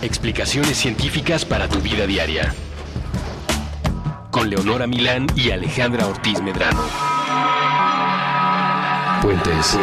Explicaciones científicas para tu vida diaria. Con Leonora Milán y Alejandra Ortiz Medrano. Puentes.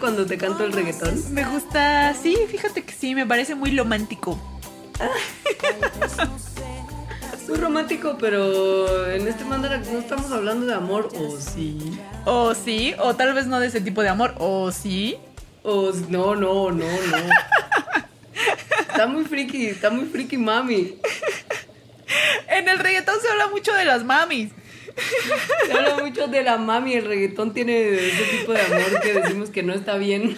Cuando te canto el reggaetón? Me gusta, sí, fíjate que sí, me parece muy romántico. Muy romántico, pero en este mandarax no estamos hablando de amor, o sí. O sí, o tal vez no de ese tipo de amor, o sí. O no, no, no, no. Está muy friki, está muy friki, mami. En el reggaetón se habla mucho de las mamis. Se habla mucho de la mami, el reggaetón tiene ese tipo de amor que decimos que no está bien.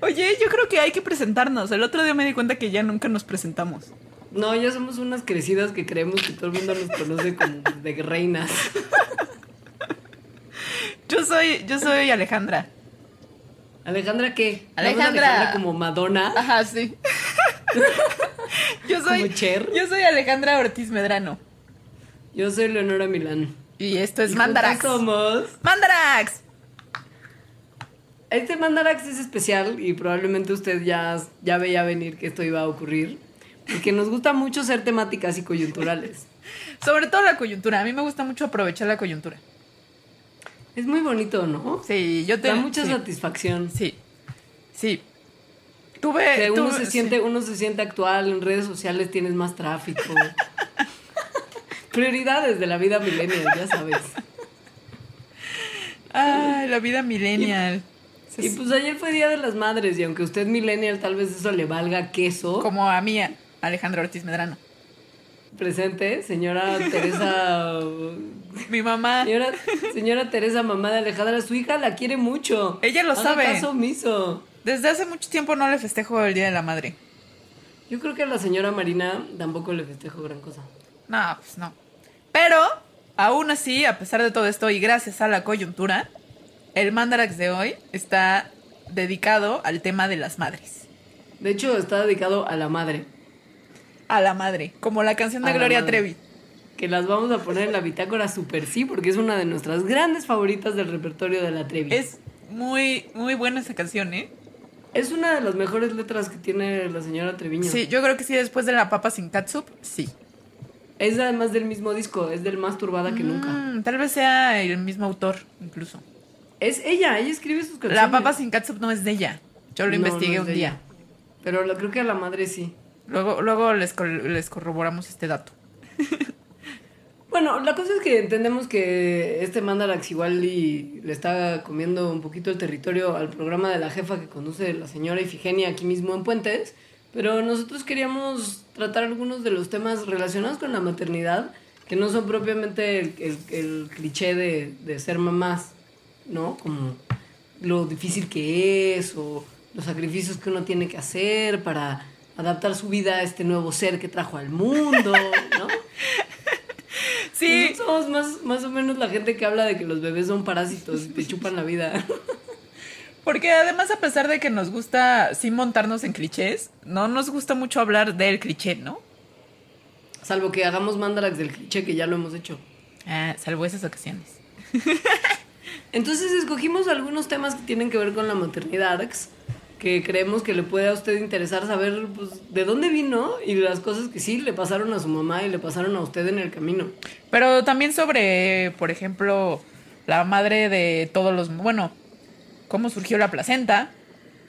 Oye, yo creo que hay que presentarnos. El otro día me di cuenta que ya nunca nos presentamos. No, ya somos unas crecidas que creemos que todo el mundo nos conoce como de reinas. Yo soy, yo soy Alejandra. ¿Alejandra qué? Alejandra. Alejandra como Madonna. Ajá, sí. yo soy Como Cher. Yo soy Alejandra Ortiz Medrano. Yo soy Leonora Milán. Y esto es Y Mandarax. somos. Mandarax. Este Mandarax es especial y probablemente usted ya, ya veía venir que esto iba a ocurrir. Porque nos gusta mucho ser temáticas y coyunturales. Sobre todo la coyuntura. A mí me gusta mucho aprovechar la coyuntura. Es muy bonito, ¿no? Sí, yo te Da mucha sí. satisfacción. Sí. Sí. Tuve. Uno tuve- se sí. uno se siente actual, en redes sociales tienes más tráfico. Prioridades de la vida millennial, ya sabes. Ay, la vida millennial. Y pues ayer fue Día de las Madres y aunque usted millennial, tal vez eso le valga queso. Como a mí, Alejandra Ortiz Medrano. Presente, señora Teresa... Mi mamá. Señora, señora Teresa, mamá de Alejandra, su hija la quiere mucho. Ella lo Haga sabe. caso omiso. Desde hace mucho tiempo no le festejo el Día de la Madre. Yo creo que a la señora Marina tampoco le festejo gran cosa. No, pues no. Pero, aún así, a pesar de todo esto y gracias a la coyuntura, el Mandarax de hoy está dedicado al tema de las madres. De hecho, está dedicado a la madre. A la madre, como la canción de A Gloria. Trevi. Que las vamos a poner en la bitácora super sí, porque es una de nuestras grandes favoritas del repertorio de la Trevi. Es muy, muy buena esa canción, ¿eh? Es una de las mejores letras que tiene la señora Treviño. Sí, yo creo que sí, después de La Papa sin Catsup, sí. Es además del mismo disco, es del más turbada que nunca. Mm, tal vez sea el mismo autor, incluso. Es ella, ella escribe sus canciones. La Papa sin Catsup no es de ella. Yo lo No, investigué no un día. ella. Pero lo, creo que a la madre sí. Luego, luego les, les corroboramos este dato. Bueno, la cosa es que entendemos que este Mandarax igual y le está comiendo un poquito el territorio al programa de la jefa que conduce la señora Ifigenia aquí mismo en Puentes, pero nosotros queríamos tratar algunos de los temas relacionados con la maternidad que no son propiamente el, el- el cliché de, de ser mamás, ¿no? Como lo difícil que es o los sacrificios que uno tiene que hacer para adaptar su vida a este nuevo ser que trajo al mundo, ¿no? Sí, Somos más, más o menos la gente que habla de que los bebés son parásitos y te chupan la vida. Porque además a pesar de que nos gusta sí montarnos en clichés, no nos gusta mucho hablar del cliché, ¿no? Salvo que hagamos mandarax del cliché, que ya lo hemos hecho. Ah, salvo esas ocasiones. Entonces escogimos algunos temas que tienen que ver con la maternidad, que creemos que le puede a usted interesar saber pues, de dónde vino y las cosas que sí le pasaron a su mamá y le pasaron a usted en el camino. Pero también sobre, por ejemplo, la madre de todos los... Bueno, cómo surgió la placenta,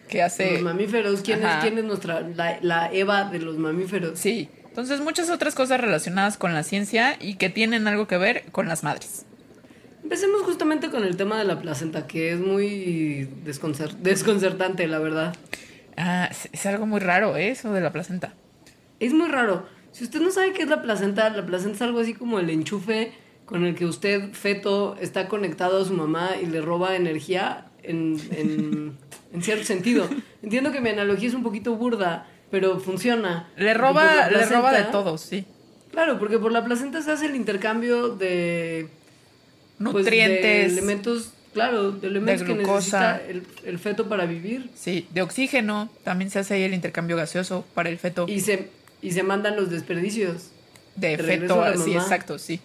que hace... Los mamíferos, ¿quién es, quién es nuestra, la, la Eva de los mamíferos? Sí, entonces muchas otras cosas relacionadas con la ciencia y que tienen algo que ver con las madres. Empecemos justamente con el tema de la placenta, que es muy desconcer- desconcertante, la verdad. Ah, es, es algo muy raro, ¿eh? Eso de la placenta. Es muy raro. Si usted no sabe qué es la placenta, la placenta es algo así como el enchufe con el que usted, feto, está conectado a su mamá y le roba energía en, en, en cierto sentido. Entiendo que mi analogía es un poquito burda, pero funciona. Le roba, le roba de todo, sí. Claro, porque por la placenta se hace el intercambio de pues, Nutrientes. de elementos, claro, de elementos que glucosa. necesita el, el feto para vivir. Sí, de oxígeno. También se hace ahí el intercambio gaseoso para el feto. Y se, y se mandan los desperdicios. De feto, sí, exacto, sí.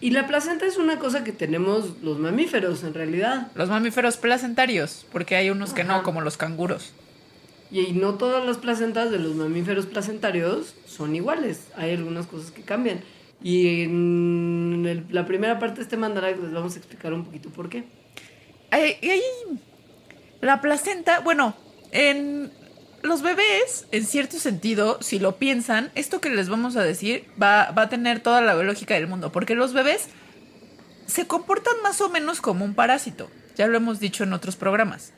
Y la placenta es una cosa que tenemos los mamíferos, en realidad. Los mamíferos placentarios, porque hay unos que no, como los canguros. Y no todas las placentas de los mamíferos placentarios son iguales. Hay algunas cosas que cambian. Y en el- la primera parte de este mandala les vamos a explicar un poquito por qué. Hay- y hay- la placenta, bueno, en los bebés, en cierto sentido, si lo piensan, esto que les vamos a decir va, a tener toda la lógica del mundo, porque los bebés se comportan más o menos como un parásito, ya lo hemos dicho en otros programas.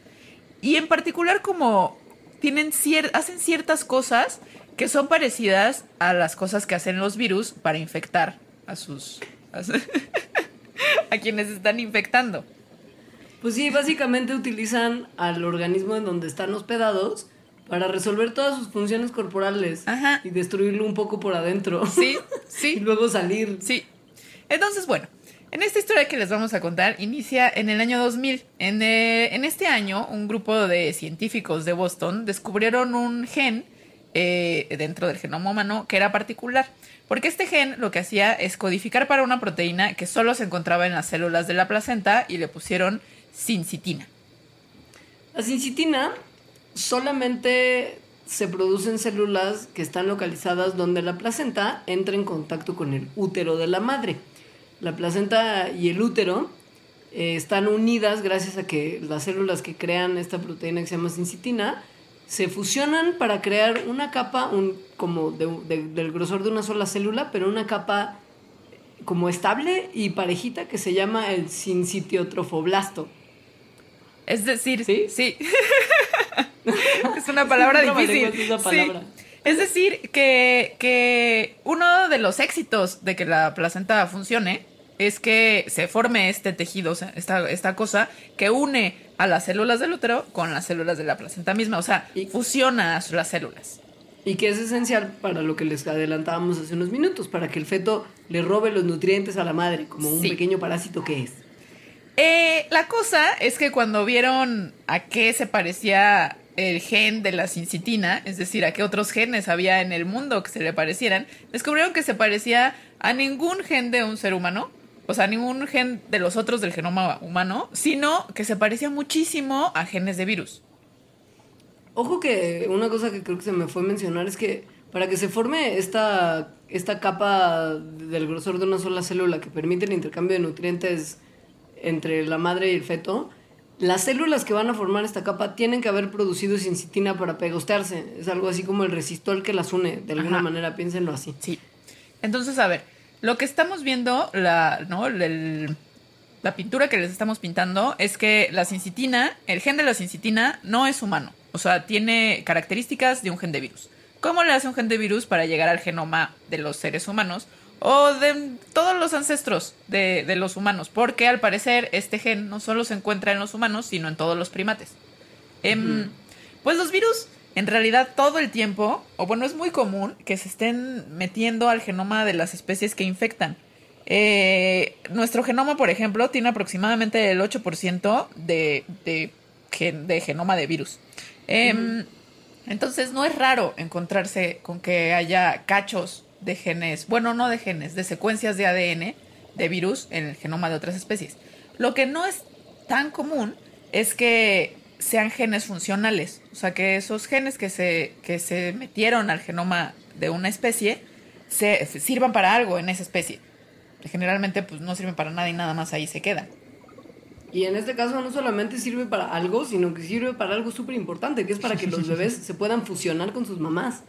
Y en particular como tienen cier- hacen ciertas cosas que son parecidas a las cosas que hacen los virus para infectar a sus... a, su- a quienes están infectando. Pues sí, básicamente utilizan al organismo en donde están hospedados para resolver todas sus funciones corporales Ajá. y destruirlo un poco por adentro. Sí, y sí, luego salir. sí. Entonces, bueno, en esta historia que les vamos a contar inicia en el año 2000. En, eh, en este año, un grupo de científicos de Boston descubrieron un gen eh, dentro del genoma humano que era particular. Porque este gen lo que hacía es codificar para una proteína que solo se encontraba en las células de la placenta y le pusieron sincitina. La sincitina solamente se produce en células que están localizadas donde la placenta entra en contacto con el útero de la madre. La placenta y el útero eh, están unidas gracias a que las células que crean esta proteína que se llama sincitina se fusionan para crear una capa un, como de- de- del grosor de una sola célula, pero una capa como estable y parejita que se llama el sincitiotrofoblasto. Es decir, ¿Sí? sí. es una palabra difícil. Sí. Es decir, que, que uno de los éxitos de que la placenta funcione es que se forme este tejido, o sea, esta, esta cosa que une a las células del útero con las células de la placenta misma. O sea, Y- fusiona las células. Y que es esencial para lo que les adelantábamos hace unos minutos, para que el feto le robe los nutrientes a la madre, como un Sí. pequeño parásito que es. Eh, la cosa es que cuando vieron a qué se parecía el gen de la sincitina, es decir, a qué otros genes había en el mundo que se le parecieran, descubrieron que se parecía a ningún gen de un ser humano, o sea, ningún gen de los otros del genoma humano, sino que se parecía muchísimo a genes de virus. Ojo que una cosa que creo que se me fue a mencionar es que para que se forme esta, esta capa del grosor de una sola célula que permite el intercambio de nutrientes entre la madre y el feto, las células que van a formar esta capa tienen que haber producido sincitina para pegostearse. Es algo así como el resistol que las une, de alguna Ajá. manera, piénsenlo así. Sí. Entonces, a ver, lo que estamos viendo, la, ¿no? El- la pintura que les estamos pintando es que la sincitina, el gen de la sincitina no es humano. O sea, tiene características de un gen de virus. ¿Cómo le hace un gen de virus para llegar al genoma de los seres humanos? O de todos los ancestros de, de los humanos. Porque al parecer este gen no solo se encuentra en los humanos, sino en todos los primates. Em, Pues los virus, en realidad, todo el tiempo, o bueno, es muy común que se estén metiendo al genoma de las especies que infectan. Eh, nuestro genoma, por ejemplo, tiene aproximadamente el 8% de, de, gen- de genoma de virus. Em, Entonces, no es raro encontrarse con que haya cachos de genes, bueno, no de genes, de secuencias de ADN de virus en el genoma de otras especies. Lo que no es tan común es que sean genes funcionales, o sea, que esos genes que se, que se metieron al genoma de una especie se sirvan para algo en esa especie. Generalmente pues no sirven para nada y nada más ahí se quedan. Y en este caso no solamente sirve para algo, sino que sirve para algo súper importante, que es para que los bebés se puedan fusionar con sus mamás.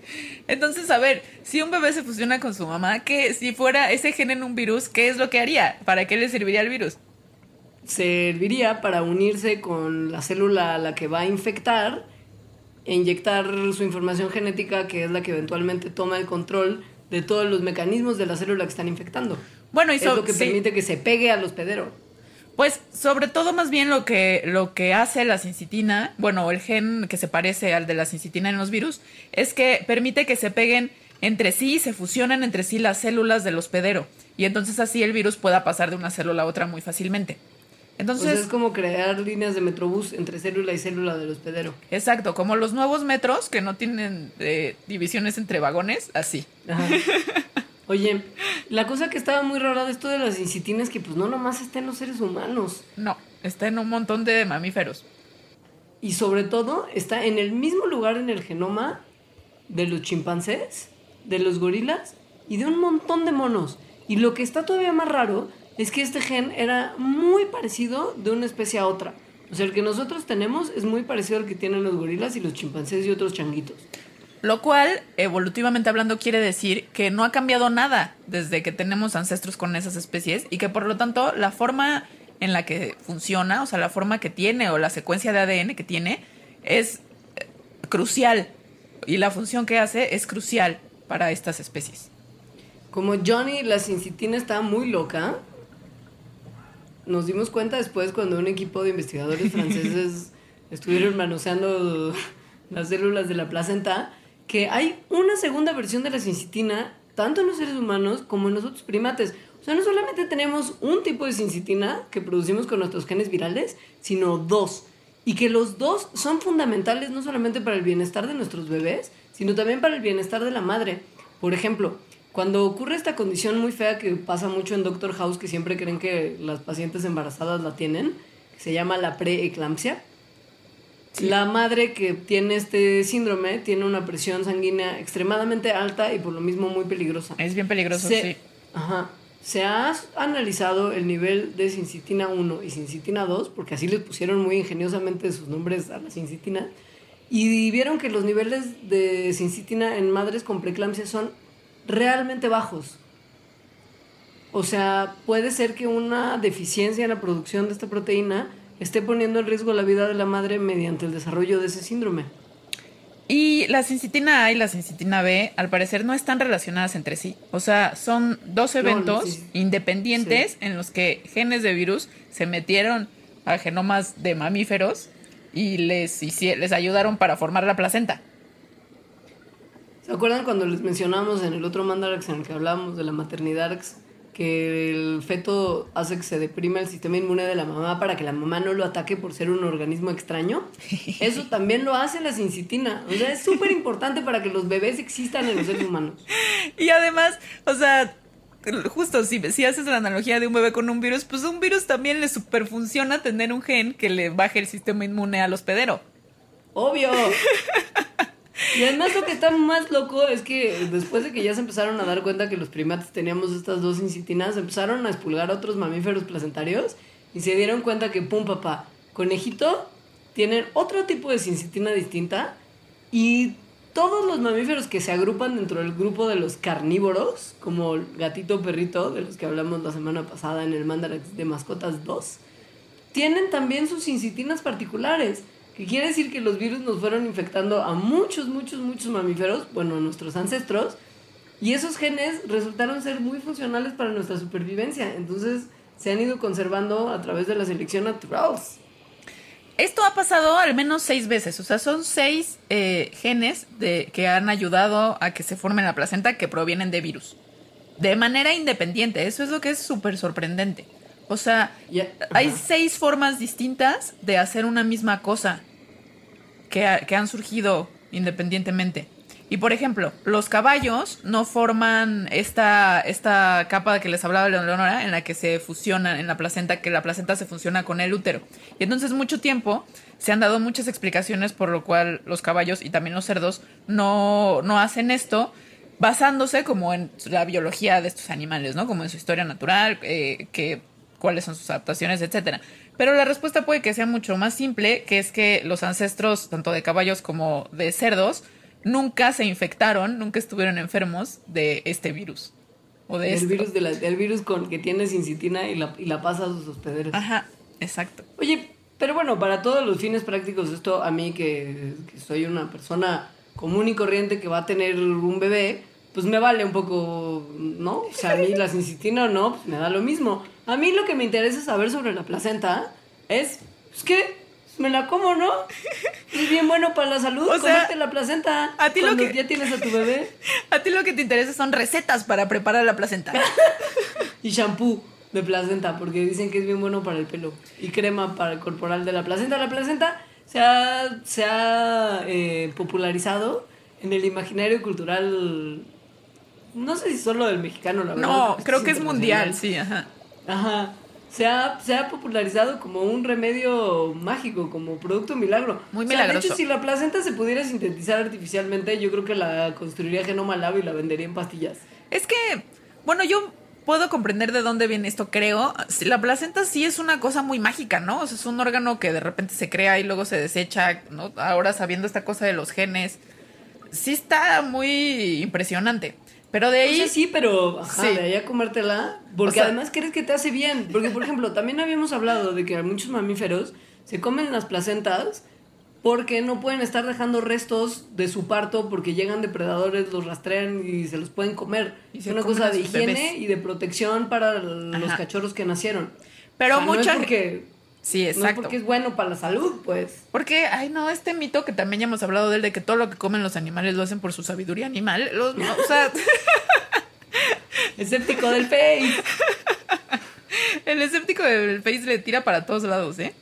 Entonces, a ver, si un bebé se fusiona con su mamá, ¿qué, si fuera ese gen en un virus, ¿qué es lo que haría? ¿Para qué le serviría el virus? Serviría para unirse con la célula a la que va a infectar e inyectar su información genética, que es la que eventualmente toma el control de todos los mecanismos de la célula que están infectando. Bueno, y es lo que sí. permite que se pegue al hospedero. Pues sobre todo más bien lo que, lo que hace la sincitina, bueno, el gen que se parece al de la sincitina en los virus, es que permite que se peguen entre sí y se fusionen entre sí las células del hospedero. Y entonces así el virus pueda pasar de una célula a otra muy fácilmente. Entonces, es como crear líneas de metrobús entre célula y célula del hospedero. Exacto, como los nuevos metros que no tienen eh, divisiones entre vagones, así. Ajá. Oye, la cosa que estaba muy rara de esto de las incitinas es que pues no nomás está en los seres humanos. No, está en un montón de mamíferos. Y sobre todo está en el mismo lugar en el genoma de los chimpancés, de los gorilas y de un montón de monos. Y lo que está todavía más raro es que este gen era muy parecido de una especie a otra. O sea, el que nosotros tenemos es muy parecido al que tienen los gorilas y los chimpancés y otros changuitos. Lo cual, evolutivamente hablando, quiere decir que no ha cambiado nada desde que tenemos ancestros con esas especies y que por lo tanto la forma en la que funciona, o sea, la forma que tiene o la secuencia de ADN que tiene es eh, crucial y la función que hace es crucial para estas especies. Como Johnny, la sincitina está muy loca, nos dimos cuenta después cuando un equipo de investigadores franceses estuvieron manoseando las células de la placenta que hay una segunda versión de la sincitina, tanto en los seres humanos como en los otros primates. O sea, no solamente tenemos un tipo de sincitina que producimos con nuestros genes virales, sino dos. Y que los dos son fundamentales no solamente para el bienestar de nuestros bebés, sino también para el bienestar de la madre. Por ejemplo, cuando ocurre esta condición muy fea que pasa mucho en Doctor House, que siempre creen que las pacientes embarazadas la tienen, que se llama la preeclampsia, la madre que tiene este síndrome tiene una presión sanguínea extremadamente alta y por lo mismo muy peligrosa. Es bien peligroso, sí. Ajá. Se ha analizado el nivel de sincitina 1 y sincitina 2, porque así les pusieron muy ingeniosamente sus nombres a la sincitina, y vieron que los niveles de sincitina en madres con preeclampsia son realmente bajos. O sea, puede ser que una deficiencia en la producción de esta proteína esté poniendo en riesgo la vida de la madre mediante el desarrollo de ese síndrome. Y la sincitina A y la sincitina B, al parecer, no están relacionadas entre sí. O sea, son dos eventos independientes en los que genes de virus se metieron a genomas de mamíferos y les, les ayudaron para formar la placenta. ¿Se acuerdan cuando les mencionamos en el otro Mandarax en el que hablábamos de la maternidad? Que el feto hace que se deprima el sistema inmune de la mamá para que la mamá no lo ataque por ser un organismo extraño. Eso también lo hace la sincitina. O sea, es súper importante para que los bebés existan en los seres humanos. Y además, o sea, justo si, si haces la analogía de un bebé con un virus, pues un virus también le superfunciona tener un gen que le baje el sistema inmune al hospedero. Obvio. Y además lo que está más loco es que después de que ya se empezaron a dar cuenta que los primates teníamos estas dos incitinas, empezaron a expulgar otros mamíferos placentarios y se dieron cuenta que, pum, papá, conejito tienen otro tipo de sincitina distinta y todos los mamíferos que se agrupan dentro del grupo de los carnívoros, como gatito perrito, de los que hablamos la semana pasada en el Mandarax de Mascotas 2, tienen también sus incitinas particulares que quiere decir que los virus nos fueron infectando a muchos, muchos, muchos mamíferos, bueno, nuestros ancestros, y esos genes resultaron ser muy funcionales para nuestra supervivencia. Entonces se han ido conservando a través de la selección natural. Esto ha pasado al menos seis veces, o sea, son seis eh, genes de, que han ayudado a que se forme la placenta que provienen de virus. De manera independiente, eso es lo que es súper sorprendente. O sea, hay seis formas distintas de hacer una misma cosa que, han surgido independientemente. Y por ejemplo, los caballos no forman esta, esta capa que les hablaba Leonora, en la que se fusiona en la placenta, que la placenta se fusiona con el útero. Y entonces mucho tiempo se han dado muchas explicaciones por lo cual los caballos y también los cerdos no, no hacen esto, basándose como en la biología de estos animales, ¿no? Como en su historia natural, eh, que cuáles son sus adaptaciones, etcétera. Pero la respuesta puede que sea mucho más simple, que es que los ancestros, tanto de caballos como de cerdos, nunca se infectaron, nunca estuvieron enfermos de este virus. O de el virus de el virus con que tiene sincitina y la, y la pasa a sus hospederos. Ajá, exacto. Oye, pero bueno, para todos los fines prácticos, esto a mí que, que soy una persona común y corriente que va a tener un bebé, pues me vale un poco, ¿no? O sea, a mí la sincitina o no, pues me da lo mismo. A mí lo que me interesa saber sobre la placenta es, pues que me la como, ¿no? Es bien bueno para la salud, O sea, comerte la placenta. a ti lo que- ya tienes a tu bebé. A ti lo que te interesa son recetas para preparar la placenta. Y shampoo de placenta, porque dicen que es bien bueno para el pelo. Y crema para el corporal de la placenta. La placenta se ha, se ha eh, popularizado en el imaginario cultural. No sé si solo del mexicano, la verdad. No, creo que es mundial, sí, ajá. Ajá. Se ha, se ha popularizado como un remedio mágico, como producto milagro. Muy O sea, milagroso. De hecho, si la placenta se pudiera sintetizar artificialmente, yo creo que la construiría genoma lab y la vendería en pastillas. Es que, bueno, yo puedo comprender de dónde viene esto, creo. La placenta sí es una cosa muy mágica, ¿no? O sea, es un órgano que de repente se crea y luego se desecha, ¿no? Ahora sabiendo esta cosa de los genes, sí está muy impresionante. Pero de O ahí... sea, sí, pero ajá, Sí. de ahí a comértela, porque O sea- además crees que te hace bien. Porque, por ejemplo, también habíamos hablado de que muchos mamíferos se comen las placentas porque no pueden estar dejando restos de su parto porque llegan depredadores, los rastrean y se los pueden comer. Y es una cosa de higiene bebés. y de protección para los Ajá. cachorros que nacieron. Pero O sea, no mucha es porque, Sí, no es exacto. porque es bueno para la salud, pues. Porque, ay, no, este mito que también ya hemos hablado de él, de que todo lo que comen los animales lo hacen por su sabiduría animal. Los, no, o sea, Escéptico del Face. el escéptico del Face le tira para todos lados, ¿eh?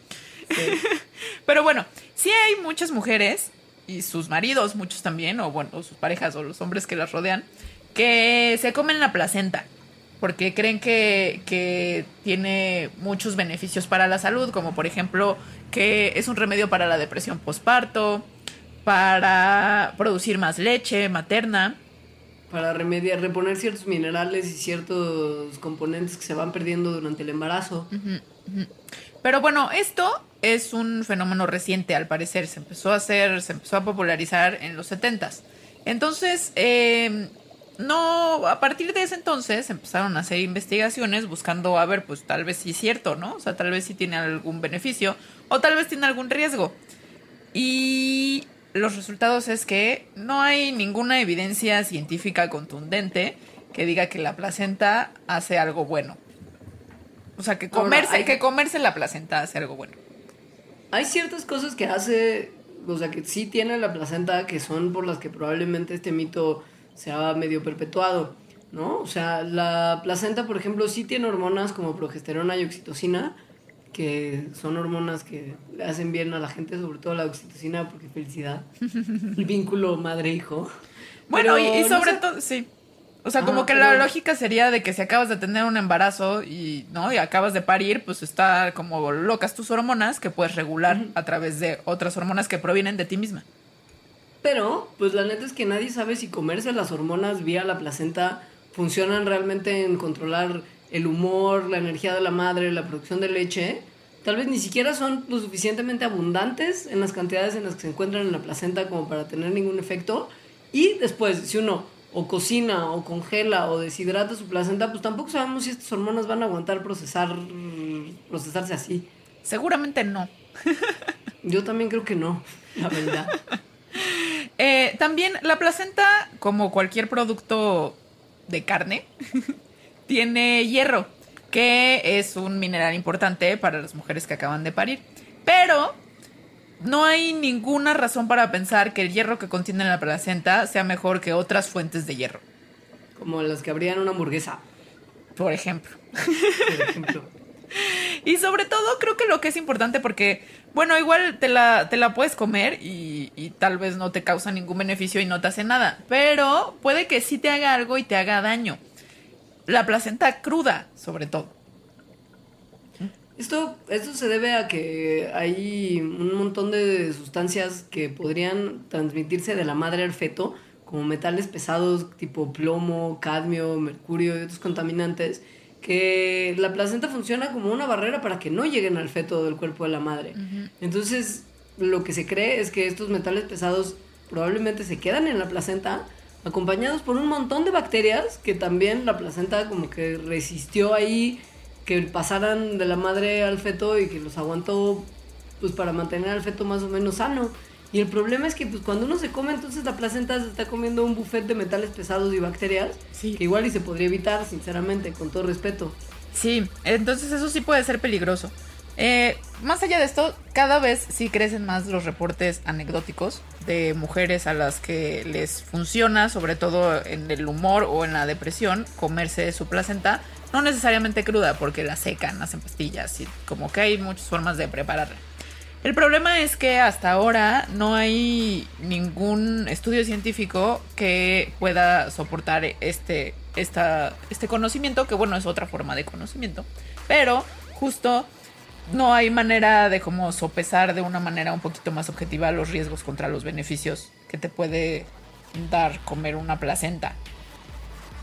Pero bueno, sí hay muchas mujeres y sus maridos, muchos también, o bueno, sus parejas o los hombres que las rodean, que se comen la placenta porque creen que, que tiene muchos beneficios para la salud, como por ejemplo que es un remedio para la depresión postparto, para producir más leche materna. Para remediar, reponer ciertos minerales y ciertos componentes que se van perdiendo durante el embarazo. Pero bueno, esto es un fenómeno reciente, al parecer. Se empezó a hacer, se empezó a popularizar en los 70s. Entonces, eh, no, a partir de ese entonces empezaron a hacer investigaciones buscando a ver, pues tal vez sí es cierto, ¿no? O sea, tal vez sí tiene algún beneficio o tal vez tiene algún riesgo. Y los resultados es que no hay ninguna evidencia científica contundente que diga que la placenta hace algo bueno. O sea, que Ahora, comerse, hay- que comerse la placenta hace algo bueno. Hay ciertas cosas que hace, o sea, que sí tiene la placenta, que son por las que probablemente este mito se ha medio perpetuado, ¿no? O sea, la placenta, por ejemplo, sí tiene hormonas como progesterona y oxitocina, que son hormonas que le hacen bien a la gente, sobre todo la oxitocina, porque felicidad, el vínculo madre-hijo. Bueno, y, no sobre sé- todo, sí. O sea, como que la lógica sería de que si acabas de tener un embarazo y, ¿no? Y acabas de parir, pues está como locas tus hormonas que puedes regular a través de otras hormonas que provienen de ti misma. Pero, pues la neta es que nadie sabe si comerse las hormonas vía la placenta funcionan realmente en controlar el humor, la energía de la madre, la producción de leche. Tal vez ni siquiera son lo suficientemente abundantes en las cantidades en las que se encuentran en la placenta como para tener ningún efecto. Y después, si uno o cocina o congela o deshidrata su placenta, pues tampoco sabemos si estas hormonas van a aguantar procesar, procesarse así. Seguramente no. Yo también creo que no, la verdad. Eh, también la placenta, como cualquier producto de carne, tiene hierro, que es un mineral importante para las mujeres que acaban de parir. Pero no hay ninguna razón para pensar que el hierro que contiene la placenta sea mejor que otras fuentes de hierro, Como las que habrían una hamburguesa, por ejemplo. por ejemplo. Y sobre todo creo que lo que es importante porque, bueno, igual te la, te la puedes comer y, tal vez no te causa ningún beneficio y no te hace nada, pero puede que sí te haga algo y te haga daño. La placenta cruda, sobre todo. Esto, esto se debe a que hay un montón de sustancias que podrían transmitirse de la madre al feto, como metales pesados tipo plomo, cadmio, mercurio y otros contaminantes, que la placenta funciona como una barrera para que no lleguen al feto del cuerpo de la madre. Entonces, lo que se cree es que estos metales pesados probablemente se quedan en la placenta acompañados por un montón de bacterias que también la placenta como que resistió ahí que pasaran de la madre al feto y que los aguantó pues para mantener al feto más o menos sano. Y el problema es que pues cuando uno se come entonces la placenta se está comiendo un buffet de metales pesados y bacterias Sí. que igual y se podría evitar sinceramente con todo respeto. Sí, entonces eso sí puede ser peligroso. Eh, más allá de esto, cada vez sí crecen más los reportes anecdóticos de mujeres a las que les funciona, sobre todo en el humor o en la depresión, comerse su placenta, no necesariamente cruda, porque la secan, hacen pastillas y como que hay muchas formas de prepararla. El problema es que hasta ahora no hay ningún estudio científico que pueda soportar este, esta, este conocimiento, que bueno, es otra forma de conocimiento, pero justo no hay manera de como sopesar de una manera un poquito más objetiva los riesgos contra los beneficios que te puede dar comer una placenta.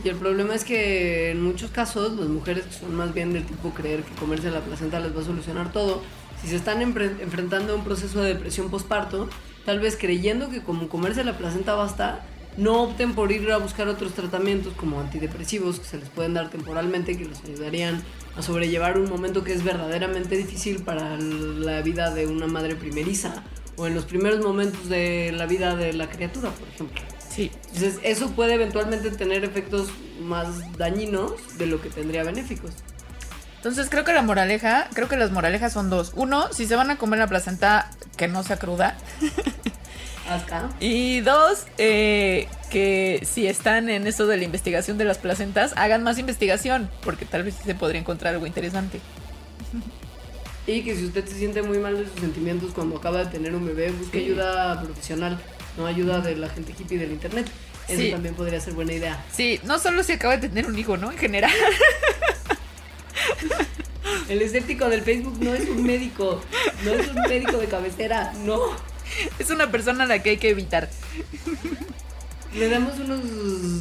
Y el problema es que en muchos casos las mujeres son más bien del tipo creer que comerse la placenta les va a solucionar todo, si se están enfrentando a un proceso de depresión postparto, tal vez creyendo que como comerse la placenta basta, no opten por ir a buscar otros tratamientos como antidepresivos que se les pueden dar temporalmente que les ayudarían a sobrellevar un momento que es verdaderamente difícil para la vida de una madre primeriza o en los primeros momentos de la vida de la criatura, por ejemplo. Sí. Entonces, eso puede eventualmente tener efectos más dañinos de lo que tendría benéficos. Entonces, creo que la moraleja, creo que las moralejas son dos. Uno, si se van a comer la placenta, que no sea cruda. Acá. Y dos, eh, que si están en eso de la investigación de las placentas, hagan más investigación, porque tal vez se podría encontrar algo interesante. Y que si usted se siente muy mal de sus sentimientos cuando acaba de tener un bebé, busque ayuda profesional, no ayuda de la gente hippie del internet. Eso también podría ser buena idea. Sí, no solo si acaba de tener un hijo, ¿no? En general. El escéptico del Facebook no es un médico, no es un médico de cabecera, no. Es una persona a la que hay que evitar. Le damos unos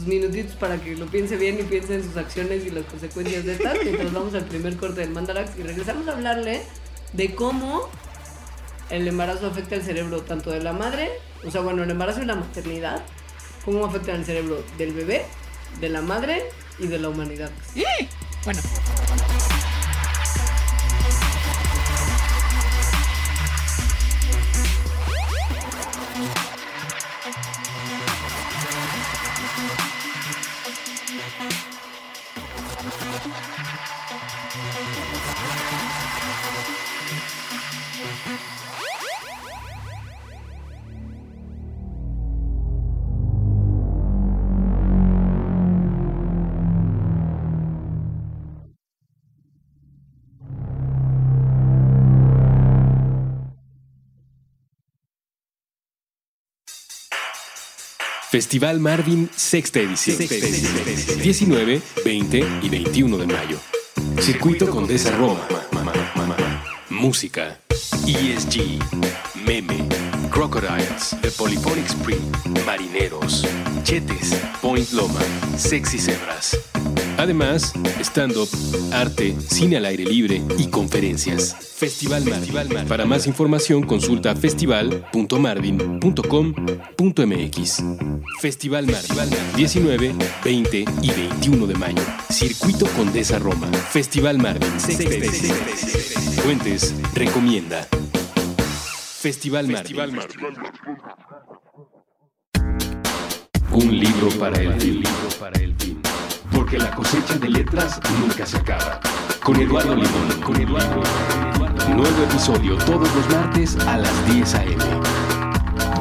minutitos para que lo piense bien y piense en sus acciones y las consecuencias de estas mientras vamos al primer corte del Mandarax y regresamos a hablarle de cómo el embarazo afecta el cerebro tanto de la madre, o sea, bueno, el embarazo y la maternidad, cómo afecta el cerebro del bebé, de la madre y de la humanidad. Sí. Bueno. Festival Marvin, sexta edición. 19, 20 y 21 de mayo. Circuito Condesa Roma. Música. ESG. Meme. Crocodiles. The Polyphonic Spring. Marineros. Chetes. Point Loma. Sexy Zebras. Además, stand-up, arte, cine al aire libre y conferencias. Festival Marvin. Para más información consulta festival.marvin.com.mx. Festival Marvin. 19, 20 y 21 de mayo. Circuito Condesa Roma. Festival Marvin. Fuentes recomienda. Festival Marvin. Un libro para el fin. Porque la cosecha de letras nunca se acaba. Con Eduardo Limón. Con Eduardo. Nuevo episodio todos los martes a las 10 a.m.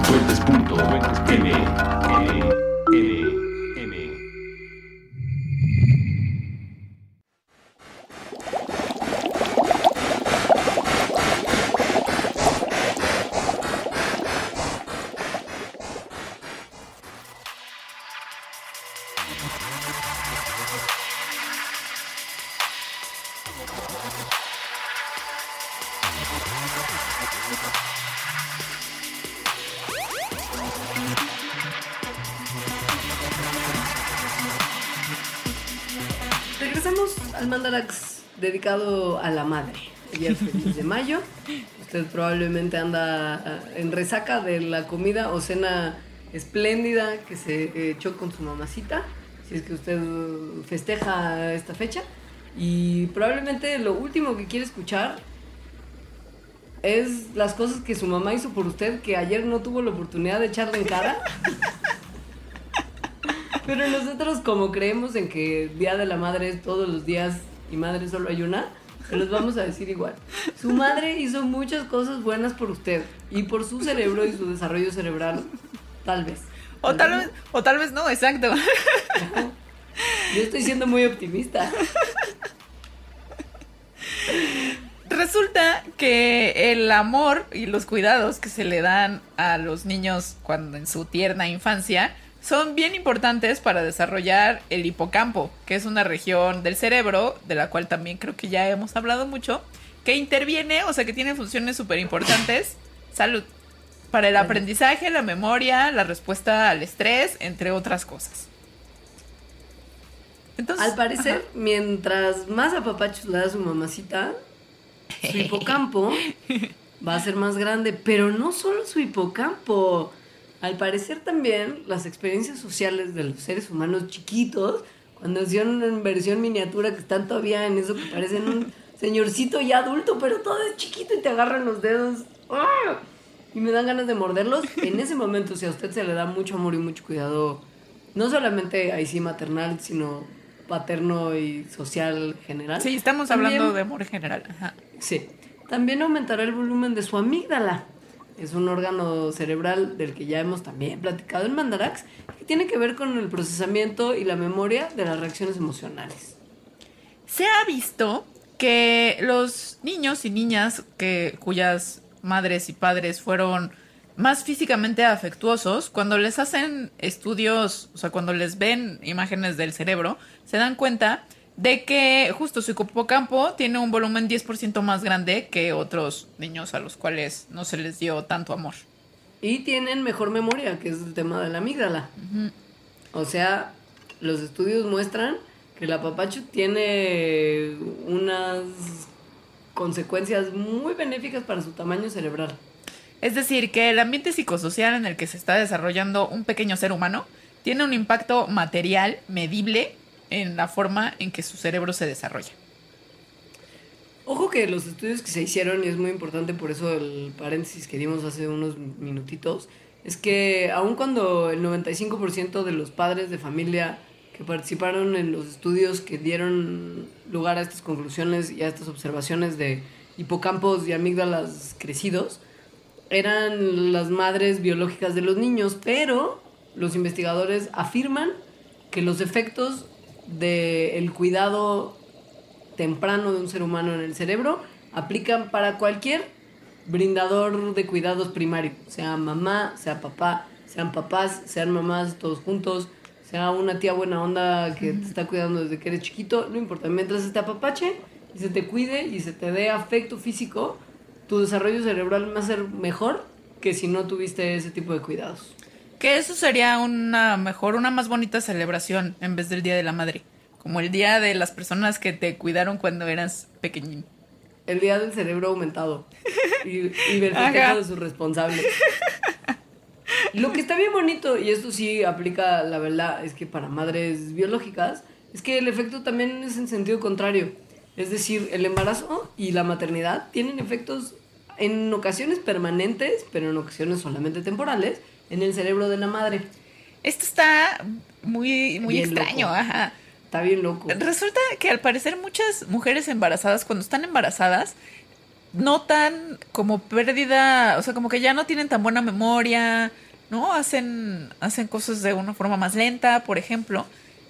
Fuentes.m. Mandarax dedicado a la madre. Ayer feliz de mayo. Usted probablemente anda ah, en resaca de la comida o cena espléndida que se echó con su mamacita. Si es que usted festeja esta fecha. Y probablemente lo último que quiere escuchar es las cosas que su mamá hizo por usted que ayer no tuvo la oportunidad de echarle en cara. Pero nosotros como creemos en que Día de la Madre es todos los días y madre solo hay una, se los vamos a decir igual. Su madre hizo muchas cosas buenas por usted y por su cerebro y su desarrollo cerebral, tal vez. O tal vez, o tal vez no, exacto. Yo estoy siendo muy optimista. Resulta que el amor y los cuidados que se le dan a los niños cuando en su tierna infancia son bien importantes para desarrollar el hipocampo, que es una región del cerebro, de la cual también creo que ya hemos hablado mucho, que interviene, o sea, que tiene funciones súper importantes, salud, para el aprendizaje, la memoria, la respuesta al estrés, entre otras cosas. Entonces, Al parecer, mientras más apapachos le da su mamacita, su hipocampo va a ser más grande, pero no solo su hipocampo. Al parecer también las experiencias sociales de los seres humanos chiquitos, cuando hicieron en versión miniatura que están todavía en eso que parecen un señorcito ya adulto, pero todo es chiquito y te agarran los dedos. ¡Ah! Y me dan ganas de morderlos. En ese momento, si a usted se le da mucho amor y mucho cuidado, no solamente ahí sí maternal, sino paterno y social general. Sí, estamos hablando de amor general. Sí. También aumentará el volumen de su amígdala. Es un órgano cerebral del que ya hemos también platicado en Mandarax, que tiene que ver con el procesamiento y la memoria de las reacciones emocionales. Se ha visto que los niños y niñas que, cuyas madres y padres fueron más físicamente afectuosos, cuando les hacen estudios, o sea, cuando les ven imágenes del cerebro, se dan cuenta de que justo su hipocampo tiene un volumen 10% más grande que otros niños a los cuales no se les dio tanto amor. Y tienen mejor memoria, que es el tema de la amígdala. O sea, los estudios muestran que la papacho tiene unas consecuencias muy benéficas para su tamaño cerebral. Es decir, que el ambiente psicosocial en el que se está desarrollando un pequeño ser humano tiene un impacto material medible en la forma en que su cerebro se desarrolla. Ojo que los estudios que se hicieron, y es muy importante por eso el paréntesis que dimos hace unos minutitos, es que aun cuando el 95% de los padres de familia que participaron en los estudios que dieron lugar a estas conclusiones y a estas observaciones de hipocampos y amígdalas crecidos, eran las madres biológicas de los niños, pero los investigadores afirman que los efectos del cuidado temprano de un ser humano en el cerebro aplican para cualquier brindador de cuidados primarios, sea mamá, sea papá, sean papás, sean mamás todos juntos, sea una tía buena onda que te está cuidando desde que eres chiquito, no importa, mientras se te apapache y se te cuide y se te dé afecto físico, tu desarrollo cerebral va a ser mejor que si no tuviste ese tipo de cuidados. Que eso sería una mejor, una más bonita celebración en vez del Día de la Madre. Como el día de las personas que te cuidaron cuando eras pequeñín. El día del cerebro aumentado. Y, y de sus responsables. Lo que está bien bonito, y esto sí aplica, la verdad, es que para madres biológicas, es que el efecto también es en sentido contrario. Es decir, el embarazo y la maternidad tienen efectos en ocasiones permanentes, pero en ocasiones solamente temporales, en el cerebro de la madre. Esto está muy, muy extraño, ajá. Está bien loco. Resulta que al parecer muchas mujeres embarazadas, cuando están embarazadas, notan como pérdida, o sea, como que ya no tienen tan buena memoria, ¿no? Hacen, hacen cosas de una forma más lenta, por ejemplo.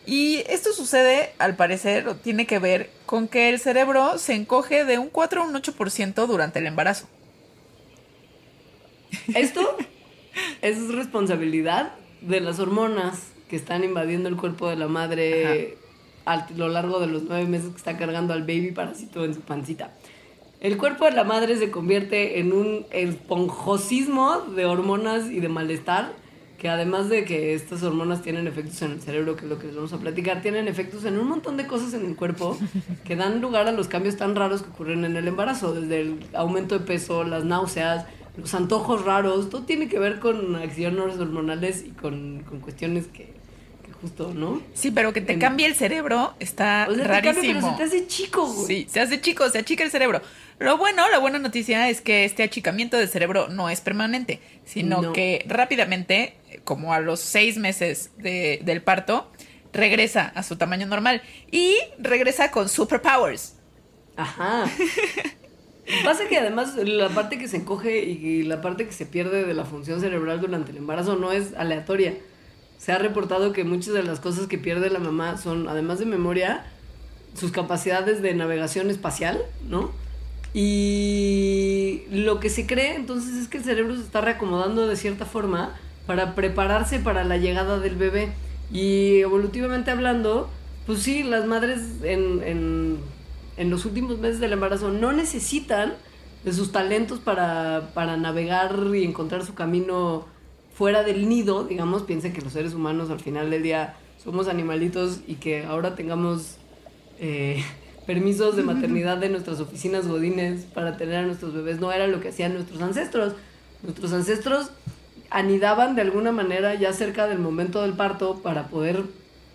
Y esto sucede, al parecer, o tiene que ver con que el cerebro se encoge de un 4 a un 8% durante el embarazo. Esto es responsabilidad de las hormonas que están invadiendo el cuerpo de la madre a lo largo de los nueve meses que está cargando al baby parásito en su pancita. El cuerpo de la madre se convierte en un esponjosismo de hormonas y de malestar, que además de que estas hormonas tienen efectos en el cerebro, que es lo que les vamos a platicar, tienen efectos en un montón de cosas en el cuerpo que dan lugar a los cambios tan raros que ocurren en el embarazo, desde el aumento de peso, las náuseas, los antojos raros, todo tiene que ver con acciones hormonales y con, cuestiones que, justo, ¿no? Sí, pero que te cambie el cerebro está o rarísimo. pero se te hace chico, güey. Sí, se hace chico, se achica el cerebro. Lo bueno, la buena noticia es que este achicamiento del cerebro no es permanente, sino que rápidamente, como a los seis meses de, del parto, regresa a su tamaño normal y regresa con superpowers. Ajá. Pasa que además la parte que se encoge y la parte que se pierde de la función cerebral durante el embarazo no es aleatoria. Se ha reportado que muchas de las cosas que pierde la mamá son, además de memoria, sus capacidades de navegación espacial, ¿no? Y lo que se cree entonces es que el cerebro se está reacomodando de cierta forma para prepararse para la llegada del bebé. Y evolutivamente hablando, pues sí, las madres en, en, en los últimos meses del embarazo no necesitan de sus talentos para, para navegar y encontrar su camino fuera del nido, digamos, piensen que los seres humanos al final del día somos animalitos y que ahora tengamos eh, permisos de maternidad de nuestras oficinas godines para tener a nuestros bebés no era lo que hacían nuestros ancestros. Nuestros ancestros anidaban de alguna manera ya cerca del momento del parto para poder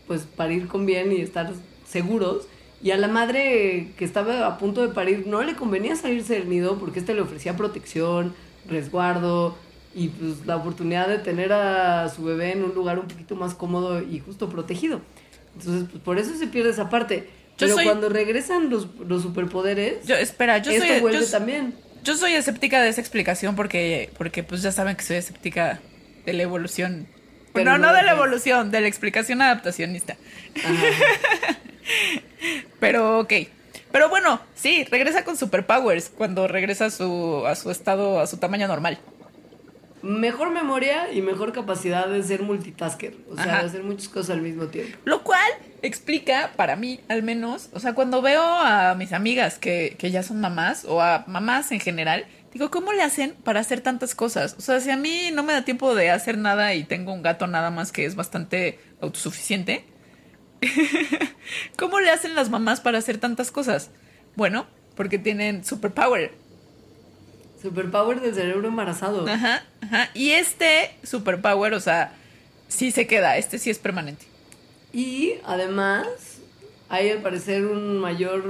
pues parir con bien y estar seguros. Y a la madre que estaba a punto de parir no le convenía salirse del nido porque este le ofrecía protección, resguardo y pues la oportunidad de tener a su bebé en un lugar un poquito más cómodo y justo protegido. Entonces, pues por eso se pierde esa parte. Pero cuando regresan los, los superpoderes, yo, espera, yo esto soy, vuelve también. Yo soy escéptica de esa explicación porque, porque pues ya saben que soy escéptica de la evolución. Pero no, no, de la evolución, de la explicación adaptacionista. Pero ok. Pero bueno, sí, regresa con superpowers cuando regresa a su, a su estado, a su tamaño normal mejor memoria y mejor capacidad de ser multitasker, o sea, de hacer muchas cosas al mismo tiempo. Lo cual explica, para mí al menos, o sea, cuando veo a mis amigas que, que ya son mamás o a mamás en general, digo, ¿cómo le hacen para hacer tantas cosas? O sea, si a mí no me da tiempo de hacer nada y tengo un gato nada más que es bastante autosuficiente, ¿cómo le hacen las mamás para hacer tantas cosas? Bueno, porque tienen superpower. Superpower del cerebro embarazado. Ajá, ajá. Y este superpower, o sea, sí se queda, este sí es permanente. Y además, hay al parecer un mayor,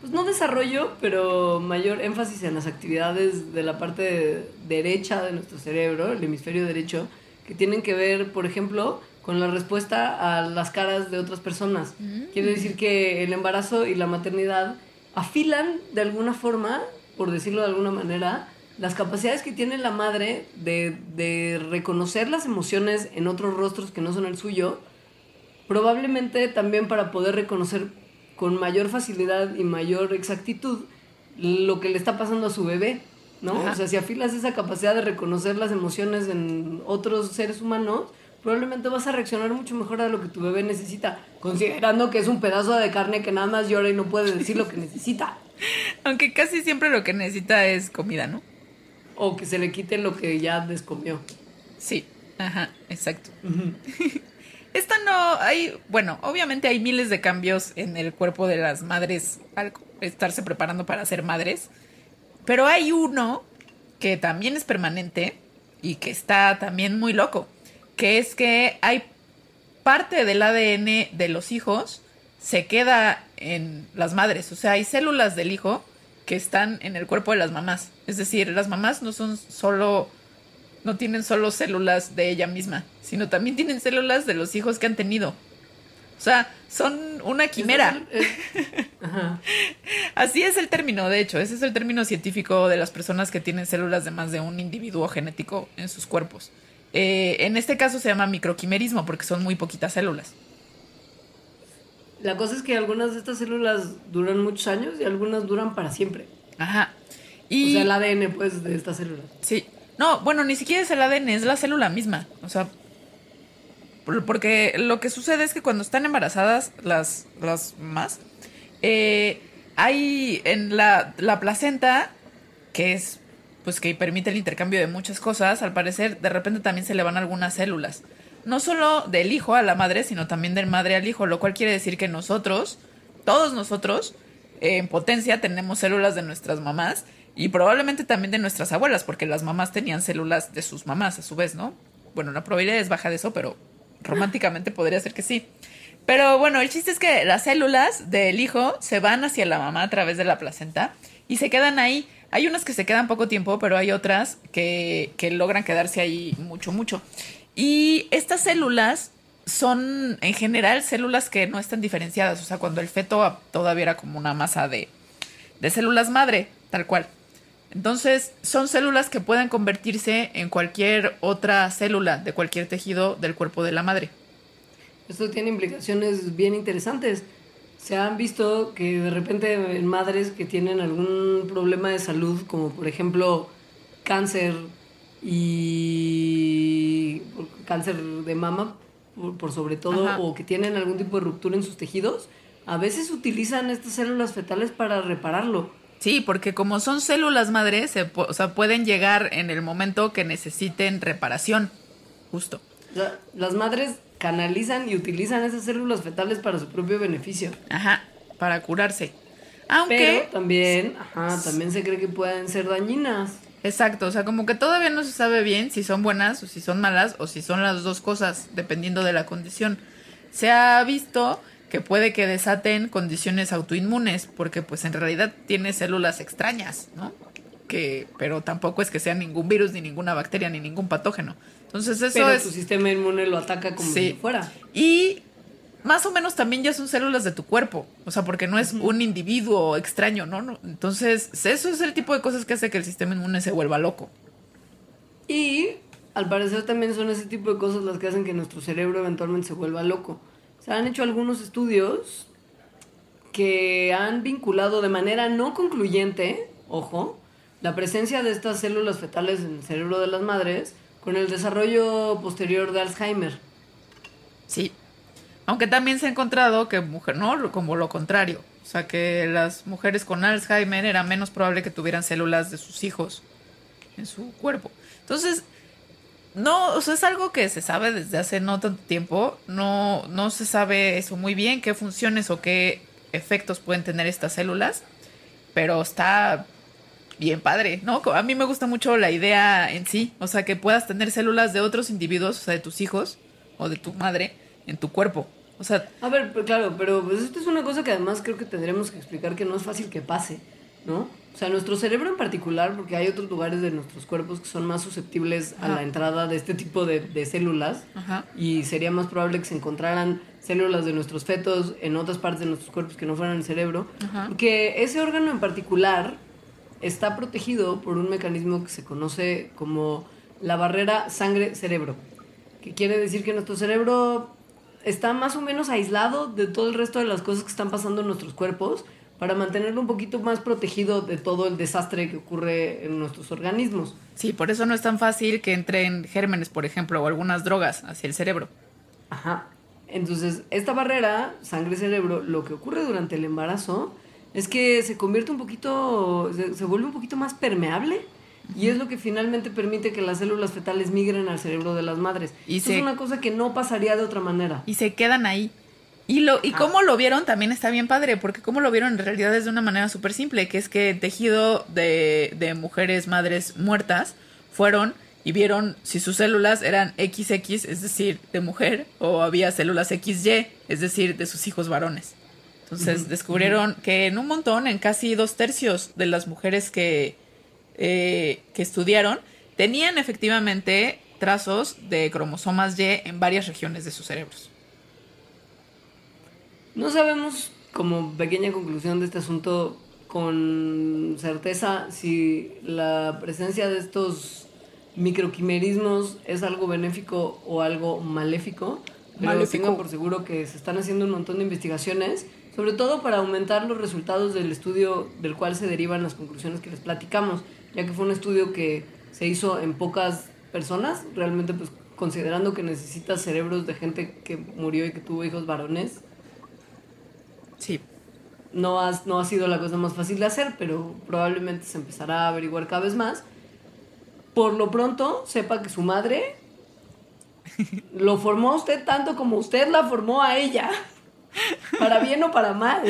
pues no desarrollo, pero mayor énfasis en las actividades de la parte derecha de nuestro cerebro, el hemisferio derecho, que tienen que ver, por ejemplo, con la respuesta a las caras de otras personas. Mm. Quiere decir que el embarazo y la maternidad afilan de alguna forma por decirlo de alguna manera, las capacidades que tiene la madre de, de, reconocer las emociones en otros rostros que no son el suyo, probablemente también para poder reconocer con mayor facilidad y mayor exactitud lo que le está pasando a su bebé, ¿no? O sea, si afilas esa capacidad de reconocer las emociones en otros seres humanos, probablemente vas a reaccionar mucho mejor a lo que tu bebé necesita, considerando que es un pedazo de carne que nada más llora y no puede decir lo que necesita. Aunque casi siempre lo que necesita es comida, ¿no? O que se le quite lo que ya descomió. Sí, ajá, exacto. Esta no, hay, bueno, obviamente hay miles de cambios en el cuerpo de las madres al estarse preparando para ser madres, pero hay uno que también es permanente y que está también muy loco, que es que hay parte del ADN de los hijos se queda en las madres. O sea, hay células del hijo que están en el cuerpo de las mamás. Es decir, las mamás no son solo, no tienen solo células de ella misma, sino también tienen células de los hijos que han tenido. O sea, son una quimera. Así es el término, de hecho, ese es el término científico de las personas que tienen células de más de un individuo genético en sus cuerpos. Eh, en este caso se llama microquimerismo porque son muy poquitas células. La cosa es que algunas de estas células duran muchos años y algunas duran para siempre. Ajá. Y... O sea, el ADN, pues, de estas células. Sí. No, bueno, ni siquiera es el ADN, es la célula misma. O sea, porque lo que sucede es que cuando están embarazadas las, las más, eh, hay en la, la placenta, que es, pues, que permite el intercambio de muchas cosas, al parecer, de repente también se le van algunas células no solo del hijo a la madre, sino también del madre al hijo, lo cual quiere decir que nosotros, todos nosotros, en potencia tenemos células de nuestras mamás y probablemente también de nuestras abuelas, porque las mamás tenían células de sus mamás a su vez, ¿no? Bueno, la probabilidad es baja de eso, pero románticamente podría ser que sí. Pero bueno, el chiste es que las células del hijo se van hacia la mamá a través de la placenta y se quedan ahí. Hay unas que se quedan poco tiempo, pero hay otras que, que logran quedarse ahí mucho, mucho. Y estas células son en general células que no están diferenciadas. O sea, cuando el feto todavía era como una masa de, de células madre, tal cual. Entonces, son células que pueden convertirse en cualquier otra célula de cualquier tejido del cuerpo de la madre. Esto tiene implicaciones bien interesantes. Se han visto que de repente en madres que tienen algún problema de salud, como por ejemplo cáncer y cáncer de mama, por, sobre todo, o que tienen algún tipo de ruptura en sus tejidos, a veces utilizan estas células fetales para repararlo. Sí, porque como son células madres, se, o sea, pueden llegar en el momento que necesiten reparación, justo. Las madres canalizan y utilizan esas células fetales para su propio beneficio. Ajá, para curarse. Aunque Pero también, ajá, también se cree que pueden ser dañinas. Exacto, o sea, como que todavía no se sabe bien si son buenas o si son malas o si son las dos cosas, dependiendo de la condición. Se ha visto que puede que desaten condiciones autoinmunes, porque pues en realidad tiene células extrañas, ¿no? Que, pero tampoco es que sea ningún virus, ni ninguna bacteria, ni ningún patógeno. Entonces eso pero es... tu sistema inmune lo ataca como si fuera. Y más o menos también ya son células de tu cuerpo, o sea, porque no es un individuo extraño, ¿no? Entonces, eso es el tipo de cosas que hace que el sistema inmune se vuelva loco. Y al parecer también son ese tipo de cosas las que hacen que nuestro cerebro eventualmente se vuelva loco. Se han hecho algunos estudios que han vinculado de manera no concluyente, ojo, la presencia de estas células fetales en el cerebro de las madres con el desarrollo posterior de Alzheimer. Sí, aunque también se ha encontrado que mujer, no, como lo contrario. O sea, que las mujeres con Alzheimer era menos probable que tuvieran células de sus hijos en su cuerpo. Entonces, no, o sea, es algo que se sabe desde hace no tanto tiempo. No, no se sabe eso muy bien, qué funciones o qué efectos pueden tener estas células. Pero está bien padre, ¿no? A mí me gusta mucho la idea en sí. O sea, que puedas tener células de otros individuos, o sea, de tus hijos o de tu madre en tu cuerpo. O sea... A ver, claro, pero pues esto es una cosa que además creo que tendremos que explicar que no es fácil que pase, ¿no? O sea, nuestro cerebro en particular, porque hay otros lugares de nuestros cuerpos que son más susceptibles a la entrada de este tipo de, de células y sería más probable que se encontraran células de nuestros fetos en otras partes de nuestros cuerpos que no fueran el cerebro, porque ese órgano en particular está protegido por un mecanismo que se conoce como la barrera sangre-cerebro, que quiere decir que nuestro cerebro está más o menos aislado de todo el resto de las cosas que están pasando en nuestros cuerpos para mantenerlo un poquito más protegido de todo el desastre que ocurre en nuestros organismos. Sí, por eso no es tan fácil que entren gérmenes, por ejemplo, o algunas drogas hacia el cerebro. Ajá. Entonces, esta barrera, sangre-cerebro, lo que ocurre durante el embarazo es que se convierte un poquito, se, vuelve un poquito más permeable y es lo que finalmente permite que las células fetales migren al cerebro de las madres. Y es una cosa que no pasaría de otra manera. Y se quedan ahí. Y, lo, y cómo lo vieron también está bien padre, porque cómo lo vieron en realidad es de una manera súper simple, que es que tejido de, de mujeres madres muertas fueron y vieron si sus células eran XX, es decir, de mujer, o había células XY, es decir, de sus hijos varones. Entonces descubrieron que en un montón, en casi dos tercios de las mujeres que, eh, que estudiaron tenían efectivamente trazos de cromosomas Y en varias regiones de sus cerebros. No sabemos, como pequeña conclusión de este asunto, con certeza si la presencia de estos microquimerismos es algo benéfico o algo maléfico. Pero tengo por seguro que se están haciendo un montón de investigaciones, sobre todo para aumentar los resultados del estudio del cual se derivan las conclusiones que les platicamos ya que fue un estudio que se hizo en pocas personas, realmente pues considerando que necesitas cerebros de gente que murió y que tuvo hijos varones. Sí. No, has, no ha sido la cosa más fácil de hacer, pero probablemente se empezará a averiguar cada vez más. Por lo pronto, sepa que su madre lo formó a usted tanto como usted la formó a ella. Para bien o para mal.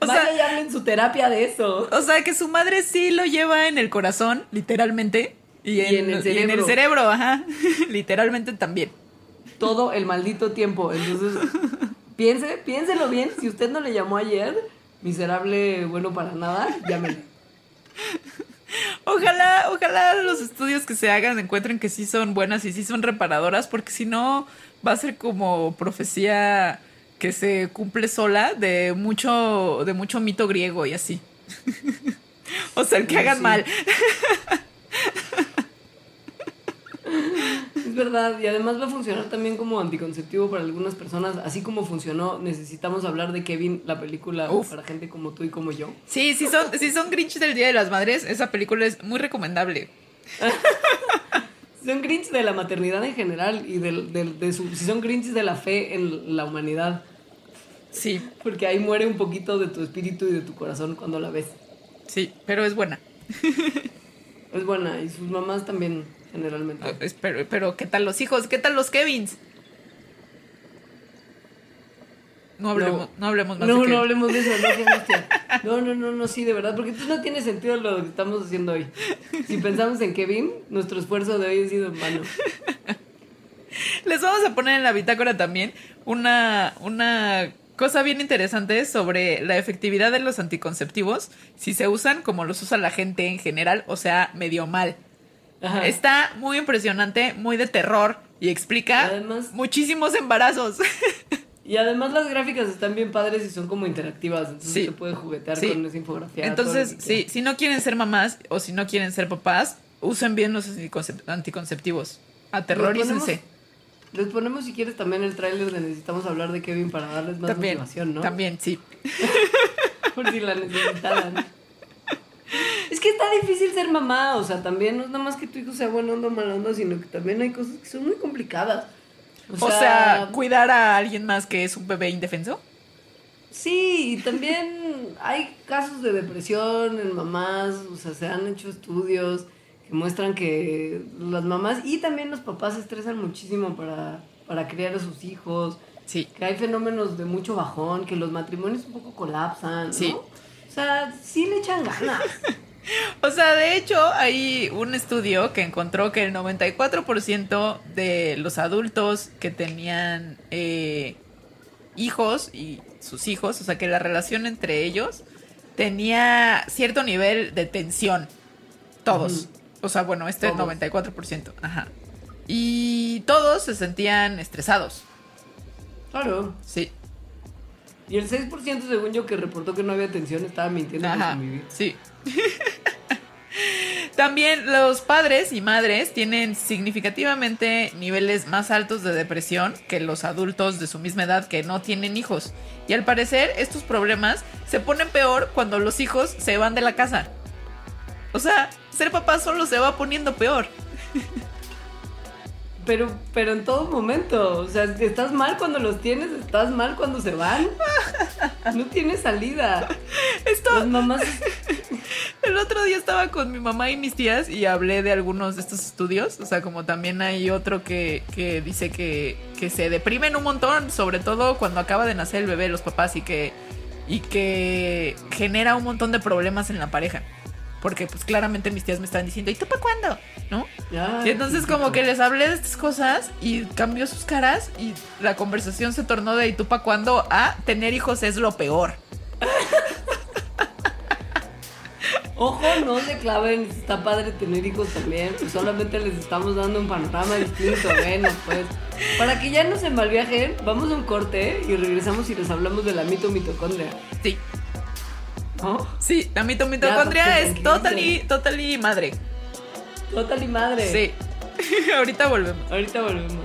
O Vaya sea, en su terapia de eso. O sea, que su madre sí lo lleva en el corazón, literalmente. Y en, el, cerebro. en el cerebro, ajá. literalmente también. Todo el maldito tiempo. Entonces, piense, piénselo bien. Si usted no le llamó ayer, miserable, bueno para nada, llámele. Ojalá, ojalá los estudios que se hagan encuentren que sí son buenas y sí son reparadoras, porque si no va a ser como profecía que se cumple sola de mucho, de mucho mito griego y así. o sea, el que hagan mal. Es verdad, y además va a funcionar también como anticonceptivo para algunas personas, así como funcionó, necesitamos hablar de Kevin, la película Uf. para gente como tú y como yo. Sí, si son, si son Grinch del Día de las Madres, esa película es muy recomendable. Son Grinch de la maternidad en general y del, del- de su, si son Grinch de la fe en la humanidad, Sí, porque ahí muere un poquito de tu espíritu y de tu corazón cuando la ves. sí, pero es buena. Es buena y sus mamás también generalmente. Eh, Pero, pero, ¿qué tal los hijos? ¿Qué tal los Kevins? No hablemos, no, hablemos más No, de no Kevin. hablemos de eso, no. No, no, no, no, sí, de verdad, porque entonces no tiene sentido lo que estamos haciendo hoy. Si pensamos en Kevin, nuestro esfuerzo de hoy ha sido en vano. Les vamos a poner en la bitácora también una, una cosa bien interesante sobre la efectividad de los anticonceptivos si se usan como los usa la gente en general, o sea, medio mal. Ajá. Está muy impresionante, muy de terror y explica Además- muchísimos embarazos. Y además las gráficas están bien padres y son como interactivas, entonces Sí. se puede juguetear Sí. con esa infografía. Entonces, sí, si no quieren ser mamás o si no quieren ser papás, usen bien los anticoncep- anticonceptivos. Aterrorícense. Les ponemos si quieres también el tráiler de necesitamos hablar de Kevin para darles más También, motivación, ¿no? también, sí. Por si la necesitaran. Es que está difícil ser mamá, o sea, también no es nada más que tu hijo sea buena onda o mala onda, sino que también hay cosas que son muy complicadas. O sea, cuidar a alguien más que es un bebé indefenso. Sí, y también hay casos de depresión en mamás, o sea, se han hecho estudios que muestran que las mamás y también los papás se estresan muchísimo para, para criar a sus hijos, Sí. que hay fenómenos de mucho bajón, que los matrimonios un poco colapsan, ¿no? Sí. O sea, sí le echan ganas. O sea, de hecho, hay un estudio que encontró que el 94% de los adultos que tenían eh, hijos y sus hijos, o sea, que la relación entre ellos tenía cierto nivel de tensión. Todos. O sea, bueno, este Todos. 94%. Ajá. Y todos se sentían estresados. Claro. Sí. Y el 6% según yo que reportó que no había tensión estaba mintiendo con Ajá. su vivir. Sí. También los padres y madres tienen significativamente niveles más altos de depresión que los adultos de su misma edad que no tienen hijos. Y al parecer estos problemas se ponen peor cuando los hijos se van de la casa. O sea, ser papá solo se va poniendo peor. Pero, pero en todo momento, o sea, estás mal cuando los tienes, estás mal cuando se van. No tienes salida. Esto, Las mamás El otro día estaba con mi mamá y mis tías y hablé de algunos de estos estudios. O sea, como también hay otro que, que dice que, que se deprimen un montón, sobre todo cuando acaba de nacer el bebé, los papás, y que, y que genera un montón de problemas en la pareja. Porque pues claramente mis tías me están diciendo, ¿y tú para cuándo? ¿No? Ay, Y entonces como que les hablé de estas cosas y cambió sus caras y la conversación se tornó de ¿y tú para cuándo? a tener hijos es lo peor. Ojo, no se claven, está padre tener hijos también, pues solamente les estamos dando un panorama distinto, bueno, pues. Para que ya no se malviajen, vamos a un corte y regresamos y les hablamos de la mito mitocondria. Sí, ¿No? sí, la mito- mitocondria es totally, totally madre. Total y madre. Sí. Ahorita volvemos. Ahorita volvemos.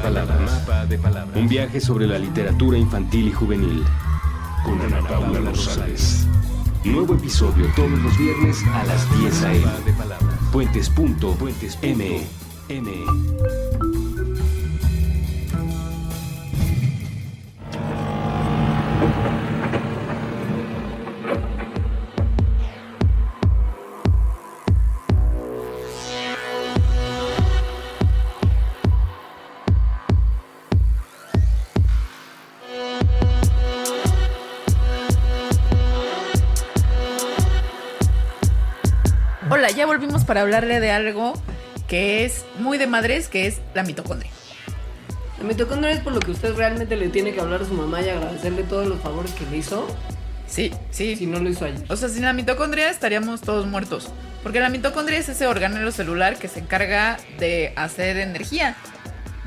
Palabras. Mapa de palabras. Un viaje sobre la literatura infantil y juvenil. Con Ana Paula Rosales. Nuevo episodio todos los viernes a las 10 a.m. Puentes.me. para hablarle de algo que es muy de madres, que es la mitocondria. La mitocondria es por lo que usted realmente le tiene que hablar a su mamá y agradecerle todos los favores que le hizo Sí, sí. si no lo hizo ayer. O sea, sin la mitocondria estaríamos todos muertos. Porque la mitocondria es ese organelo celular que se encarga de hacer energía,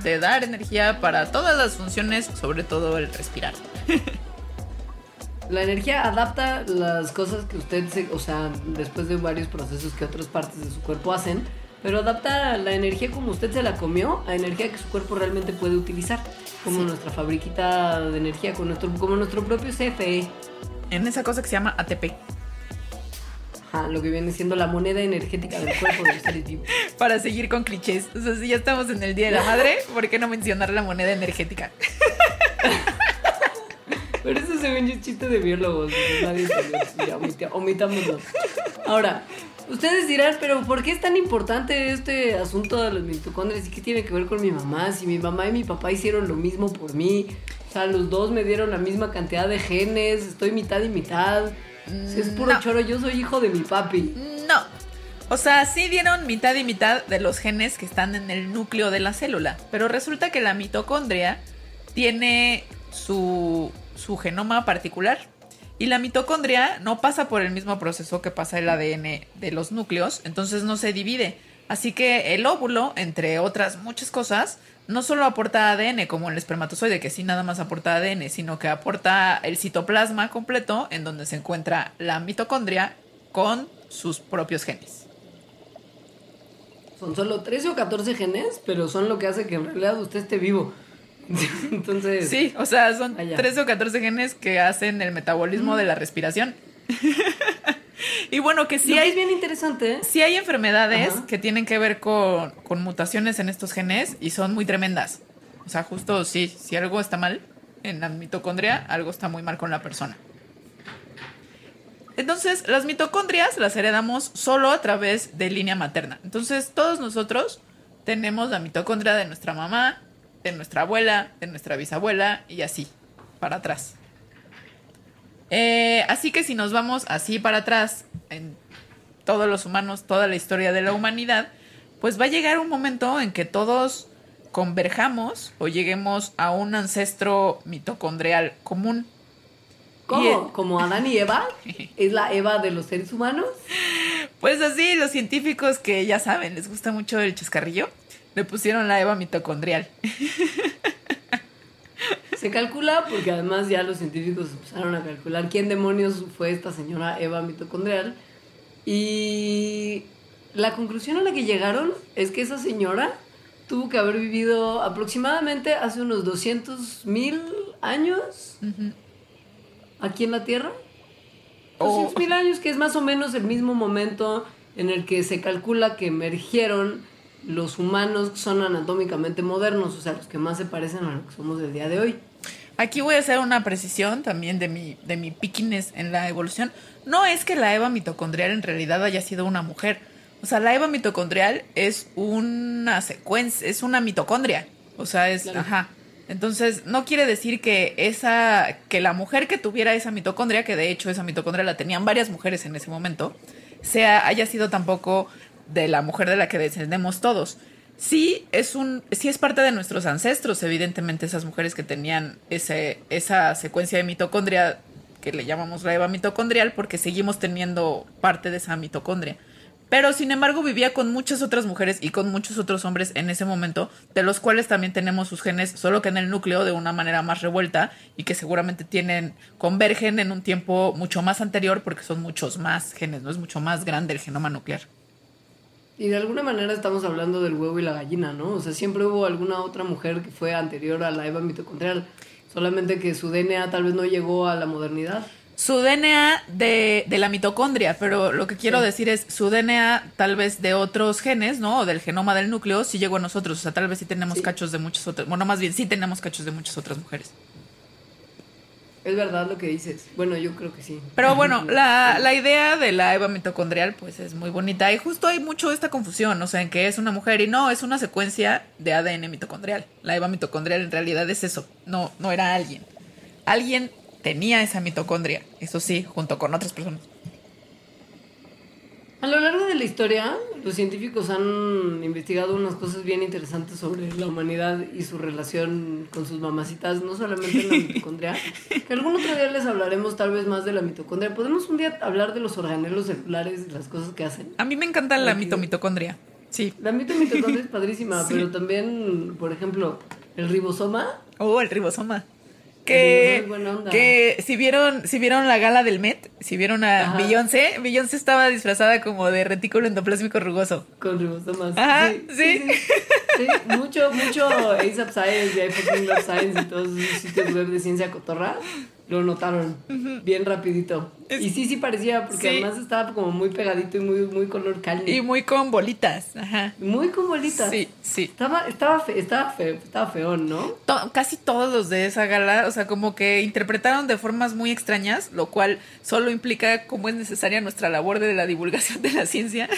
de dar energía para todas las funciones, sobre todo el respirar. La energía adapta las cosas que usted se, o sea, después de varios procesos que otras partes de su cuerpo hacen, pero adapta la energía como usted se la comió a energía que su cuerpo realmente puede utilizar, como Sí. nuestra fabriquita de energía, con nuestro, como nuestro propio CFE, En esa cosa que se llama ATP. Ajá, lo que viene siendo la moneda energética del cuerpo de los seres vivos. Para seguir con clichés. O sea, si ya estamos en el Día de la Madre, ¿por qué no mencionar la moneda energética? Pero eso se ve un chiste de biólogos, nadie sabe, ya, omitámoslo. Ahora, ustedes dirán, pero ¿por qué es tan importante este asunto de los mitocondrias y qué tiene que ver con mi mamá? Si mi mamá y mi papá hicieron lo mismo por mí, o sea, los dos me dieron la misma cantidad de genes, estoy mitad y mitad. Si es puro No. choro, yo soy hijo de mi papi. No. O sea, sí dieron mitad y mitad de los genes que están en el núcleo de la célula, pero resulta que la mitocondria tiene su, su genoma particular. Y la mitocondria no pasa por el mismo proceso que pasa el ADN de los núcleos, entonces no se divide. Así que el óvulo, entre otras muchas cosas, no solo aporta ADN como el espermatozoide, que sí nada más aporta ADN, sino que aporta el citoplasma completo, en donde se encuentra la mitocondria con sus propios genes. Son solo 13 o 14 genes, pero son lo que hace que en realidad usted esté vivo. Entonces, Sí, o sea, son Allá. 13 o 14 genes que hacen el metabolismo de la respiración. y bueno, que sí lo que es hay, bien interesante, ¿eh? sí hay enfermedades Ajá. que tienen que ver con, con mutaciones en estos genes y son muy tremendas. O sea, justo sí, si algo está mal en la mitocondria, algo está muy mal con la persona. Entonces, las mitocondrias las heredamos solo a través de línea materna. Entonces, todos nosotros tenemos la mitocondria de nuestra mamá, de nuestra abuela, de nuestra bisabuela y así, para atrás. Eh, así que si nos vamos así para atrás en todos los humanos, toda la historia de la humanidad, pues va a llegar un momento en que todos converjamos o lleguemos a un ancestro mitocondrial común. ¿Cómo? ¿Como Adán y Eva? ¿Es la Eva de los seres humanos? Pues así, los científicos que ya saben, les gusta mucho el chascarrillo, le pusieron la Eva mitocondrial. Se calcula, porque además ya los científicos empezaron a calcular quién demonios fue esta señora Eva mitocondrial. Y la conclusión a la que llegaron es que esa señora tuvo que haber vivido aproximadamente hace unos 200 mil años aquí en la Tierra. O- 200 mil años, que es más o menos el mismo momento en el que se calcula que emergieron los humanos son anatómicamente modernos, o sea, los que más se parecen a lo que somos del día de hoy. Aquí voy a hacer una precisión también de mi, de mi piquines en la evolución. No es que la Eva mitocondrial en realidad haya sido una mujer. O sea, la Eva mitocondrial es una secuencia, es una mitocondria. O sea, es, Claro. ajá. Entonces, no quiere decir que esa, que la mujer que tuviera esa mitocondria, que de hecho esa mitocondria la tenían varias mujeres en ese momento, sea, haya sido tampoco de la mujer de la que descendemos todos. Sí es un, sí es parte de nuestros ancestros, evidentemente, esas mujeres que tenían ese, esa secuencia de mitocondria que le llamamos la Eva mitocondrial, porque seguimos teniendo parte de esa mitocondria. pero sin embargo vivía con muchas otras mujeres y con muchos otros hombres en ese momento, de los cuales también tenemos sus genes, solo que en el núcleo de una manera más revuelta y que seguramente tienen, convergen en un tiempo mucho más anterior porque son muchos más genes, ¿no? Es mucho más grande el genoma nuclear. Y de alguna manera estamos hablando del huevo y la gallina, ¿no? O sea, siempre hubo alguna otra mujer que fue anterior a la Eva mitocondrial, solamente que su DNA tal vez no llegó a la modernidad su DNA de, de, la mitocondria, pero lo que quiero decir es su DNA tal vez de otros genes, ¿no? O del genoma del núcleo, sí llegó a nosotros. O sea, tal vez sí tenemos cachos de muchas otras, bueno, más bien sí tenemos cachos de muchas otras mujeres. Es verdad lo que dices. Bueno, yo creo que sí. Pero bueno, la, la idea de la Eva mitocondrial pues es muy bonita y justo hay mucho esta confusión, o sea, en que es una mujer y no, es una secuencia de ADN mitocondrial. La Eva mitocondrial en realidad es eso, no, no era alguien. Alguien tenía esa mitocondria, eso sí, junto con otras personas. A lo largo de la historia, los científicos han investigado unas cosas bien interesantes sobre la humanidad y su relación con sus mamacitas, no solamente la mitocondria. que algún otro día les hablaremos tal vez más de la mitocondria. Podemos un día hablar de los organelos celulares y las cosas que hacen. A mí me encanta la mitomitocondria. Sí. La mitomitocondria es padrísima, pero también, por ejemplo, el ribosoma. Oh, el ribosoma. Que, que si vieron, si vieron la gala del Met, si vieron a Beyoncé, Beyoncé estaba disfrazada como de retículo endoplásmico rugoso. Con ribosomas. Ajá, sí. Sí, mucho, mucho ASAP Science y iPhone Science y todos esos sitios web de ciencia cotorra lo notaron bien rapidito. y sí, sí parecía, porque además estaba como muy pegadito y muy, muy color cálido. Y muy con bolitas, ajá. Muy con bolitas. Sí, sí. Estaba, estaba, fe, estaba, feo, estaba feón, ¿no? casi todos los de esa gala, o sea, como que interpretaron de formas muy extrañas, lo cual solo implica cómo es necesaria nuestra labor de la divulgación de la ciencia.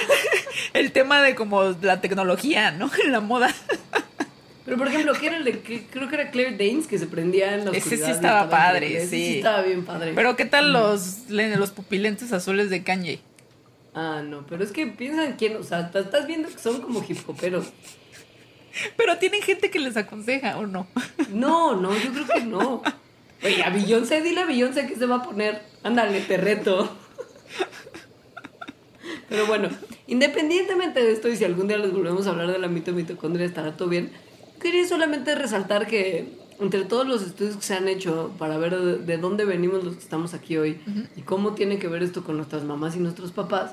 El tema de como la tecnología, ¿no? La moda. Pero por ejemplo, ¿qué era el de creo que era Claire Danes que se prendía en la Ese sí estaba, padre, sí. sí. estaba bien padre. Pero ¿qué tal los, los pupilentes azules de Kanye? Ah, no, pero es que piensan quién, o sea, estás viendo que son como hip hoperos. Pero tienen gente que les aconseja, ¿o no? No, no, yo creo que no. Oye, a Beyoncé, dile a Beyoncé que se va a poner. Ándale, te reto. Pero bueno, independientemente de esto, y si algún día les volvemos a hablar de la mito mitocondria, estará todo bien quería solamente resaltar que entre todos los estudios que se han hecho para ver de, dónde venimos los que estamos aquí hoy y cómo tiene que ver esto con nuestras mamás y nuestros papás,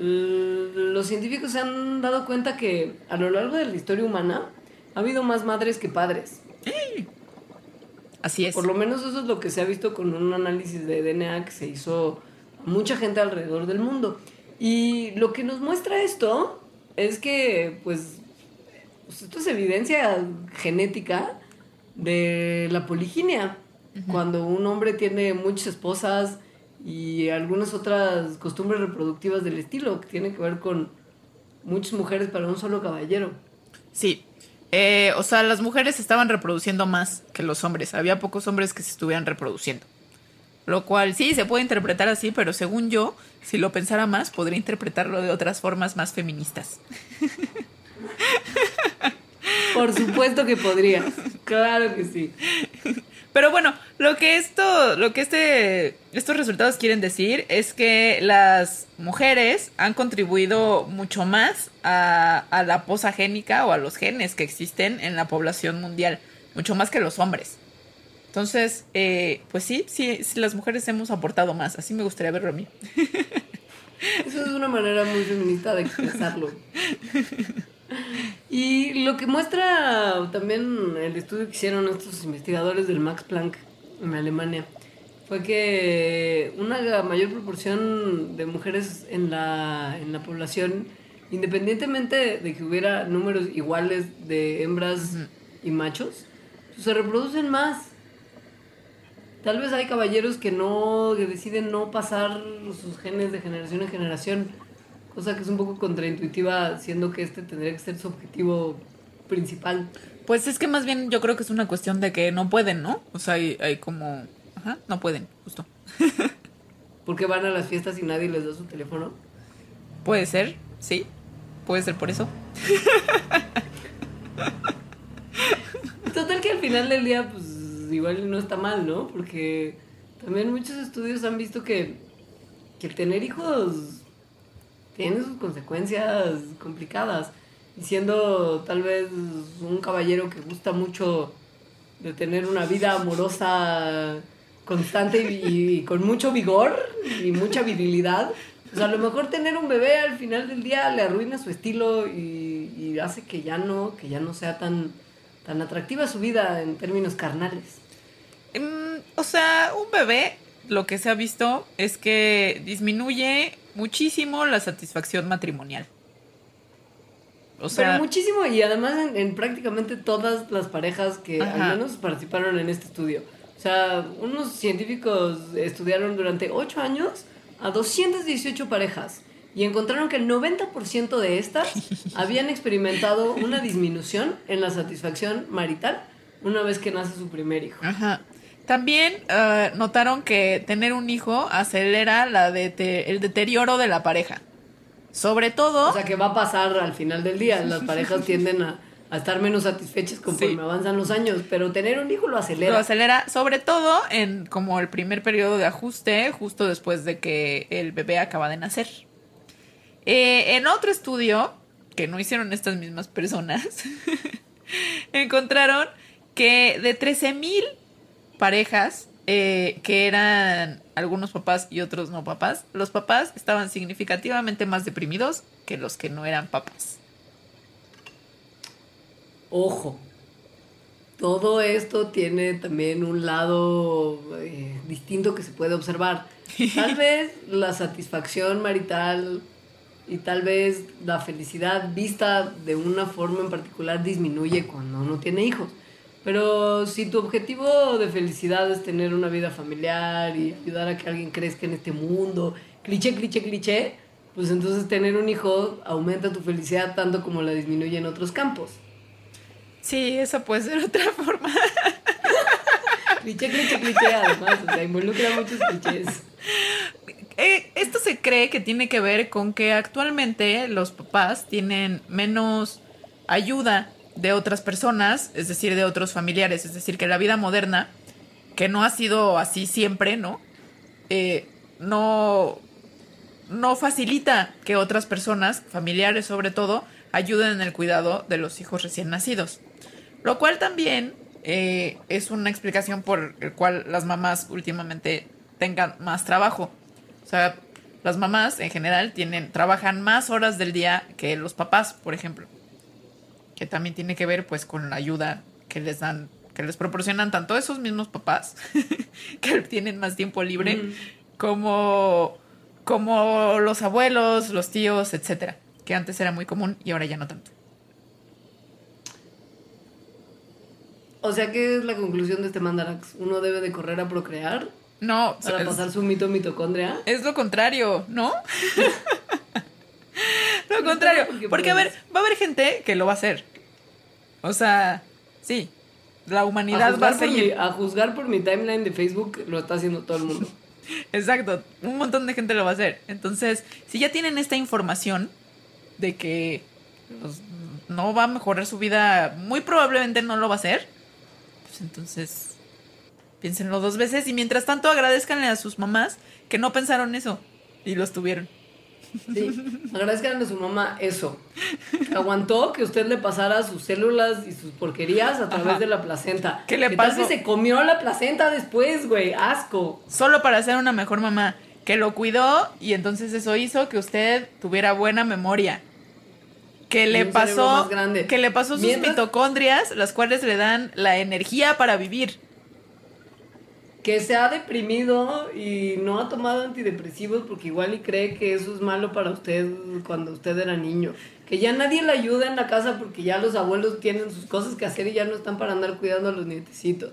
los científicos se han dado cuenta que a lo largo de la historia humana ha habido más madres que padres. Así es. Por lo menos eso es lo que se ha visto con un análisis de DNA que se hizo a mucha gente alrededor del mundo. Y lo que nos muestra esto es que, pues, pues esto es evidencia genética de la poliginia. Cuando un hombre tiene muchas esposas y algunas otras costumbres reproductivas del estilo, que tiene que ver con muchas mujeres para un solo caballero. Sí. Eh, o sea, las mujeres estaban reproduciendo más que los hombres. Había pocos hombres que se estuvieran reproduciendo. Lo cual sí se puede interpretar así, pero según yo, si lo pensara más, podría interpretarlo de otras formas más feministas. Por supuesto que podría. Claro que sí. Pero bueno, lo que esto, lo que este, estos resultados quieren decir es que las mujeres han contribuido mucho más a, a la posagénica o a los genes que existen en la población mundial, mucho más que los hombres. Entonces, eh, pues sí, sí, sí, las mujeres hemos aportado más. Así me gustaría verlo a mí. Eso es una manera muy feminista de expresarlo. Y lo que muestra también el estudio que hicieron estos investigadores del Max Planck en Alemania fue que una mayor proporción de mujeres en la, en la población, independientemente de que hubiera números iguales de hembras y machos, pues, se reproducen más. Tal vez hay caballeros que no que deciden no pasar sus genes de generación en generación Cosa que es un poco contraintuitiva, siendo que este tendría que ser su objetivo principal. Pues es que más bien yo creo que es una cuestión de que no pueden, ¿no? O sea, hay, hay como... Ajá, no pueden, justo. ¿Por van a las fiestas y nadie les da su teléfono? Puede ser, sí. Puede ser por eso. Total que al final del día, pues igual no está mal, ¿no? Porque también muchos estudios han visto que, que tener hijos tiene sus consecuencias complicadas. Y siendo tal vez un caballero que gusta mucho de tener una vida amorosa constante y, y con mucho vigor y mucha virilidad, pues a lo mejor tener un bebé al final del día le arruina su estilo y, y hace que ya no, que ya no sea tan, tan atractiva su vida en términos carnales. Mm, o sea, un bebé, lo que se ha visto es que disminuye muchísimo la satisfacción matrimonial. O sea, Pero muchísimo y además en, en prácticamente todas las parejas que Ajá. al menos participaron en este estudio. O sea, unos científicos estudiaron durante 8 años a 218 parejas y encontraron que el 90% de estas habían experimentado una disminución en la satisfacción marital una vez que nace su primer hijo. Ajá. También eh, notaron que tener un hijo acelera la el deterioro de la pareja. Sobre todo, O sea, que va a pasar al final del día. Las parejas tienden a, a estar menos satisfechas conforme Sí. avanzan los años, pero tener un hijo lo acelera. lo acelera, sobre todo en como el primer periodo de ajuste, justo después de que el bebé acaba de nacer. Eh, en otro estudio, que no hicieron estas mismas personas, encontraron que de 13.000 parejas eh, que eran algunos papás y otros no papás, los papás estaban significativamente más deprimidos que los que no eran papás. Ojo, todo esto tiene también un lado eh, distinto que se puede observar. Tal vez la satisfacción marital y tal vez la felicidad vista de una forma en particular disminuye cuando uno tiene hijos. Pero si tu objetivo de felicidad es tener una vida familiar y ayudar a que alguien crezca en este mundo, cliché, cliché, cliché, pues entonces tener un hijo aumenta tu felicidad tanto como la disminuye en otros campos. Sí, esa puede ser otra forma. Cliché, cliché, cliché, además, o sea, involucra muchos clichés. Eh, esto se cree que tiene que ver con que actualmente los papás tienen menos ayuda de otras personas, es decir, de otros familiares, es decir, que la vida moderna, que no ha sido así siempre, ¿no? Eh, no, no facilita que otras personas, familiares sobre todo, ayuden en el cuidado de los hijos recién nacidos. Lo cual también eh, es una explicación por el cual las mamás últimamente tengan más trabajo. O sea, las mamás en general tienen, trabajan más horas del día que los papás, por ejemplo. Que también tiene que ver pues con la ayuda que les dan, que les proporcionan tanto esos mismos papás, que tienen más tiempo libre, Mm. como, como los abuelos, los tíos, etcétera. Que antes era muy común y ahora ya no tanto. O sea, ¿qué es la conclusión de este mandarax? ¿Uno debe de correr a procrear No, para es- pasar su mito mitocondria? Es lo contrario, ¿no? lo contrario. porque, a ver, va a haber gente que lo va a hacer. O sea, sí. La A humanidad va a por mi, seguir. a juzgar por mi timeline de Facebook, lo está haciendo todo el mundo. Exacto. Un montón de gente lo va a hacer. Entonces, si ya tienen esta información de que pues, no va a mejorar su vida, muy probablemente no lo va a hacer. Pues entonces, piénsenlo dos veces y mientras tanto agradezcanle a sus mamás que no pensaron eso y los tuvieron. Sí, agradezcan a su mamá eso. Que aguantó que usted le pasara sus células y sus porquerías a través Ajá. de la placenta. ¿Qué le Que tal pasó? vez se comió la placenta después, güey. Asco. solo para ser una mejor mamá, que lo cuidó y entonces eso hizo que usted tuviera buena memoria. Que le pasó más grande. que le pasó sus mitocondrias, las cuales le dan la energía para vivir. Que se ha deprimido y no ha tomado antidepresivos porque igual y cree que eso es malo para usted cuando usted era niño. Que ya nadie le ayuda en la casa porque ya los abuelos tienen sus cosas que hacer y ya no están para andar cuidando a los nietecitos.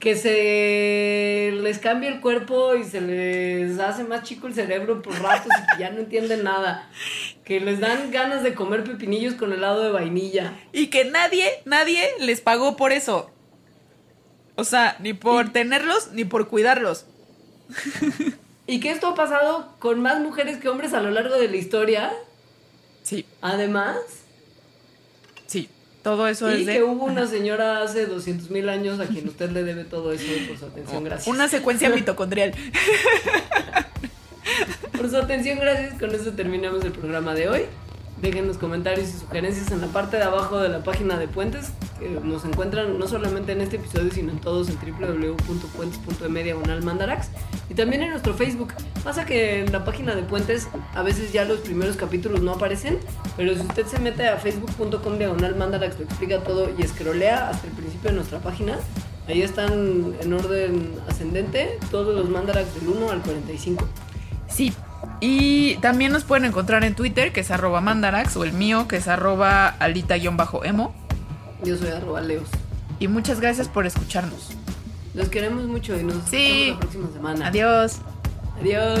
Que se les cambia el cuerpo y se les hace más chico el cerebro por ratos y que ya no entienden nada. Que les dan ganas de comer pepinillos con helado de vainilla. Y que nadie, nadie les pagó por eso. O sea, ni por tenerlos ni por cuidarlos. Y que esto ha pasado con más mujeres que hombres a lo largo de la historia. Sí, Además, sí. Todo eso y es que de hubo una señora hace 200 mil años a quien usted le debe todo eso por su atención. Gracias. una secuencia mitocondrial. por su atención, gracias. Con eso terminamos el programa de hoy. Déjenos comentarios y sugerencias en la parte de abajo de la página de Puentes, que nos encuentran no solamente en este episodio, sino en todos en www.puentes.me y también en nuestro Facebook. Pasa que en la página de Puentes a veces ya los primeros capítulos no aparecen, pero si usted se mete a facebook.com diagonal lo explica todo y escrolea hasta el principio de nuestra página, ahí están en orden ascendente todos los mandarax del 1 al 45. Sí. Y también nos pueden encontrar en Twitter, que es arroba mandarax, o el mío, que es arroba alita-emo. Yo soy arroba leos. Y muchas gracias por escucharnos. Los queremos mucho y nos Sí. escuchamos la próxima semana. Adiós. Adiós.